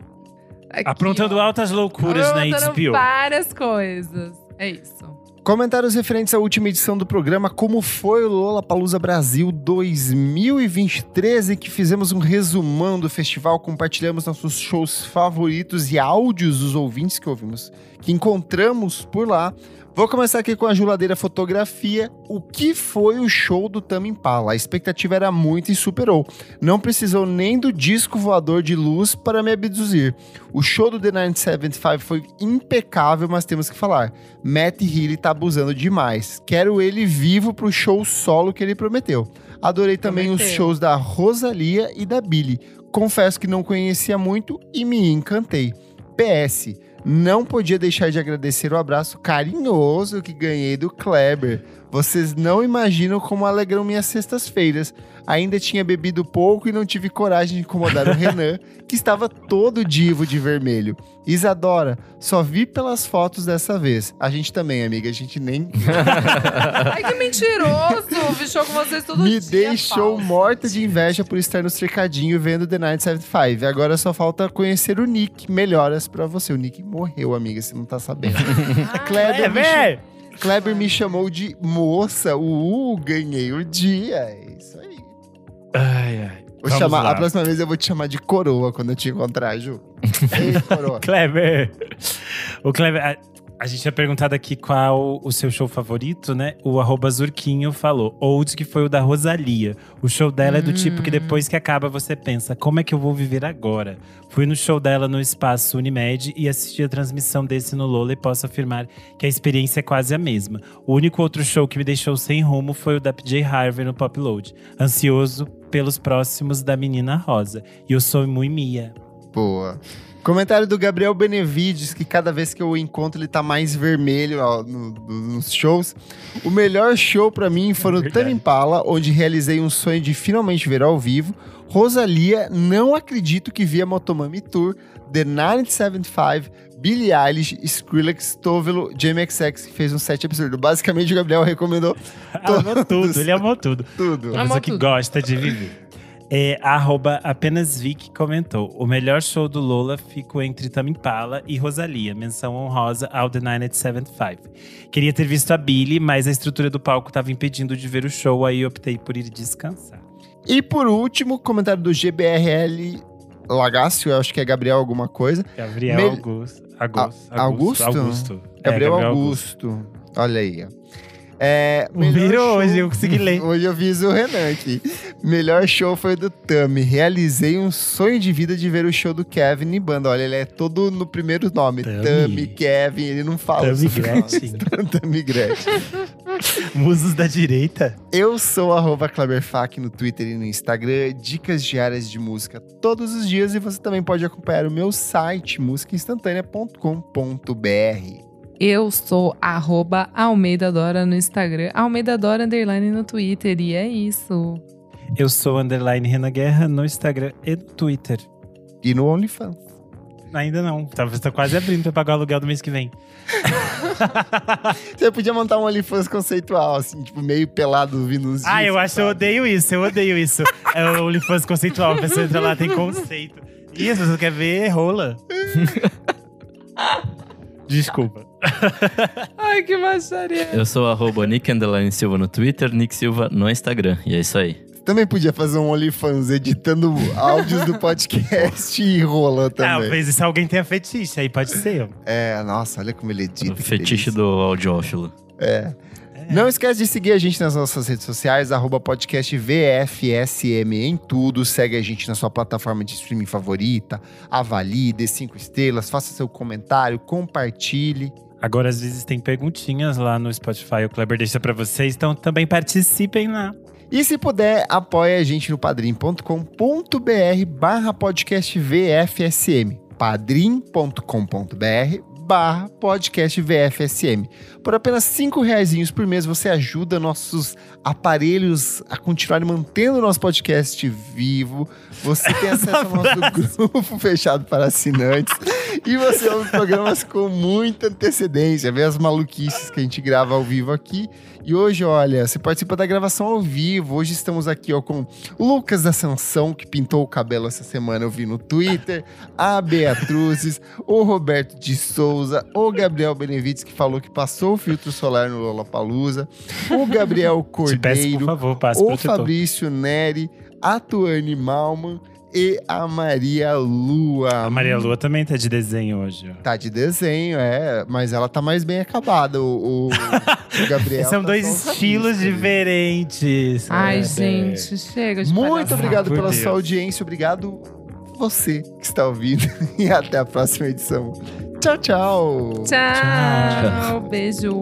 S2: Aqui,
S3: Aprontando
S2: ó,
S3: altas loucuras na HBO.
S2: várias coisas. É isso.
S1: Comentários referentes à última edição do programa, como foi o Lola Palusa Brasil 2023, em que fizemos um resumão do festival, compartilhamos nossos shows favoritos e áudios dos ouvintes que ouvimos, que encontramos por lá. Vou começar aqui com a Juladeira Fotografia. O que foi o show do Tame Impala? A expectativa era muito e superou. Não precisou nem do disco voador de luz para me abduzir. O show do The 975 foi impecável, mas temos que falar. Matt Healy tá abusando demais. Quero ele vivo pro show solo que ele prometeu. Adorei também os
S2: Prometeu.
S1: shows da Rosalia e da Billy. Confesso que não conhecia muito e me encantei. PS, não podia deixar de agradecer o abraço carinhoso que ganhei do Kleber. Vocês não imaginam como alegram minhas sextas-feiras. Ainda tinha bebido pouco e não tive coragem de incomodar o Renan, [LAUGHS] que estava todo divo de vermelho. Isadora, só vi pelas fotos dessa vez. A gente também, amiga, a gente nem [LAUGHS]
S2: Ai, que mentiroso! Vi show com vocês todo
S1: me
S2: dia.
S1: deixou
S2: falso.
S1: morta de inveja por estar no cercadinho vendo The Night 75. Agora só falta conhecer o Nick. Melhoras pra você. O Nick morreu, amiga, você não tá sabendo. [LAUGHS]
S2: Ah,
S1: Kleber, me, cha-
S3: Kleber!
S1: Kleber me chamou de moça. Uh, ganhei o dia. É isso aí.
S3: Ai, ai.
S1: Vou
S3: Vamos
S1: chamar,
S3: lá.
S1: a próxima vez eu vou te chamar de coroa quando eu te encontrar, Ju. Ei, coroa. [LAUGHS]
S3: Kleber! O Kleber, a, gente tinha perguntado aqui qual o seu show favorito, né? O arroba Zurquinho falou. Old, que foi o da Rosalia. O show dela é do tipo que depois que acaba você pensa, como é que eu vou viver agora? Fui no show dela no espaço Unimed e assisti a transmissão desse no Lola e posso afirmar que a experiência é quase a mesma. O único outro show que me deixou sem rumo foi o da PJ Harvey no Pop Load. Ansioso pelos próximos da Menina Rosa. E eu sou muito Mia.
S1: Boa. Comentário do Gabriel Benevides, que cada vez que eu o encontro ele tá mais vermelho ó, no- no- nos shows. O melhor show pra mim foi no. Tame Impala, onde realizei um sonho de finalmente ver ao vivo. Rosalia, não acredito que via Motomami Tour, The 975, Billie Eilish, Skrillex, Tovelo, Jamie XX, que fez um set absurdo. Basicamente, o Gabriel recomendou [LAUGHS]
S3: Amou tudo, ele amou tudo.
S1: tudo.
S3: Uma
S2: Amou
S3: pessoa que
S2: tudo.
S3: gosta de viver. É, arroba apenas Vic comentou. O melhor show do Lola ficou entre Tame Impala e Rosalia. Menção honrosa ao The 975. Queria ter visto a Billy, mas a estrutura do palco estava impedindo de ver o show, aí optei por ir descansar.
S1: E por último, comentário do GBRL Lagácio, eu acho que é Gabriel alguma coisa.
S3: Gabriel
S1: Mel-
S3: Augusto. Augusto.
S1: A- Augusto?
S3: Augusto. É,
S1: Gabriel, Augusto. Olha aí. É,
S3: Virou
S1: melhor
S3: hoje, eu consegui [LAUGHS] ler.
S1: Hoje eu fiz o Renan aqui. Melhor show foi do Tami. Realizei um sonho de vida de ver o show do Kevin e banda. Olha, ele é todo no primeiro nome.
S3: Tami.
S1: Tami, Kevin, ele não fala
S3: Tami. Gretchen. [LAUGHS]
S1: Tami Gretchen. [LAUGHS]
S3: Musos da direita.
S1: Eu sou arroba Kleberfac no Twitter e no Instagram. Dicas diárias de música todos os dias. E você também pode acompanhar o meu site, musicainstantanea.com.br.
S2: Eu sou arroba Almeida Dora no Instagram, Almeida Dora underline no Twitter. E é isso.
S3: Eu sou underline Renan Guerra no Instagram e no Twitter.
S1: E no OnlyFans.
S3: Ainda não. Você tá quase abrindo pra pagar o aluguel do mês que vem. [LAUGHS]
S1: Você podia montar um OnlyFans conceitual, assim, tipo, meio pelado vindo uns
S3: Ah, eu acho que eu odeio isso, eu odeio isso. É o OnlyFans conceitual, a pessoa entra lá, tem conceito. Ih, se você quer ver, rola. [LAUGHS] Desculpa. [LAUGHS]
S2: Ai, que baixaria.
S4: Eu sou arroba Nick Underline Silva no Twitter, Nick Silva no Instagram. E é isso aí.
S1: Também podia fazer um OnlyFans editando áudios do podcast e rola [LAUGHS] também.
S3: Talvez isso alguém tenha fetiche, aí pode ser.
S1: É, nossa, olha como ele edita.
S4: O fetiche do audiófilo.
S1: É. Não esquece de seguir a gente nas nossas redes sociais, arroba podcast VFSM em tudo. Segue a gente na sua plataforma de streaming favorita. Avalie, dê cinco estrelas, faça seu comentário, compartilhe.
S3: Agora, às vezes, tem perguntinhas lá no Spotify, o Kleber deixa pra vocês, então também participem lá.
S1: E se puder, apoie a gente no padrim.com.br barra podcast VFSM. padrim.com.br barra podcast VFSM. Por apenas cinco reais por mês você ajuda nossos aparelhos a continuarem mantendo o nosso podcast vivo. Você tem acesso ao [LAUGHS] nosso grupo [LAUGHS] fechado para assinantes. E você ouve programas com muita antecedência, vê as maluquices que a gente grava ao vivo aqui. E hoje, olha, você participa da gravação ao vivo. Hoje estamos aqui ó, com o Lucas da Sansão, que pintou o cabelo essa semana, eu vi no Twitter, a Beatruzes, o Roberto de Souza, o Gabriel Benevides, que falou que passou o filtro solar no Lollapalooza, o Gabriel [LAUGHS] Cordeiro,
S3: peço, favor,
S1: o
S3: protetor.
S1: Fabrício Neri, a Tuane Malman e a Maria Lua.
S3: A Maria Lua também tá de desenho hoje. ó.
S1: Tá de desenho, é, mas ela tá mais bem acabada. O, o- o [LAUGHS] Gabriel.
S3: São
S1: tá
S3: dois estilos diferentes.
S2: Ai,
S3: É,
S2: gente, chega de
S1: Muito
S2: palhaçada.
S1: obrigado pela
S3: Deus.
S1: sua audiência, obrigado você que está ouvindo [LAUGHS] e até a próxima edição. Tchau, tchau.
S2: Tchau, beijo.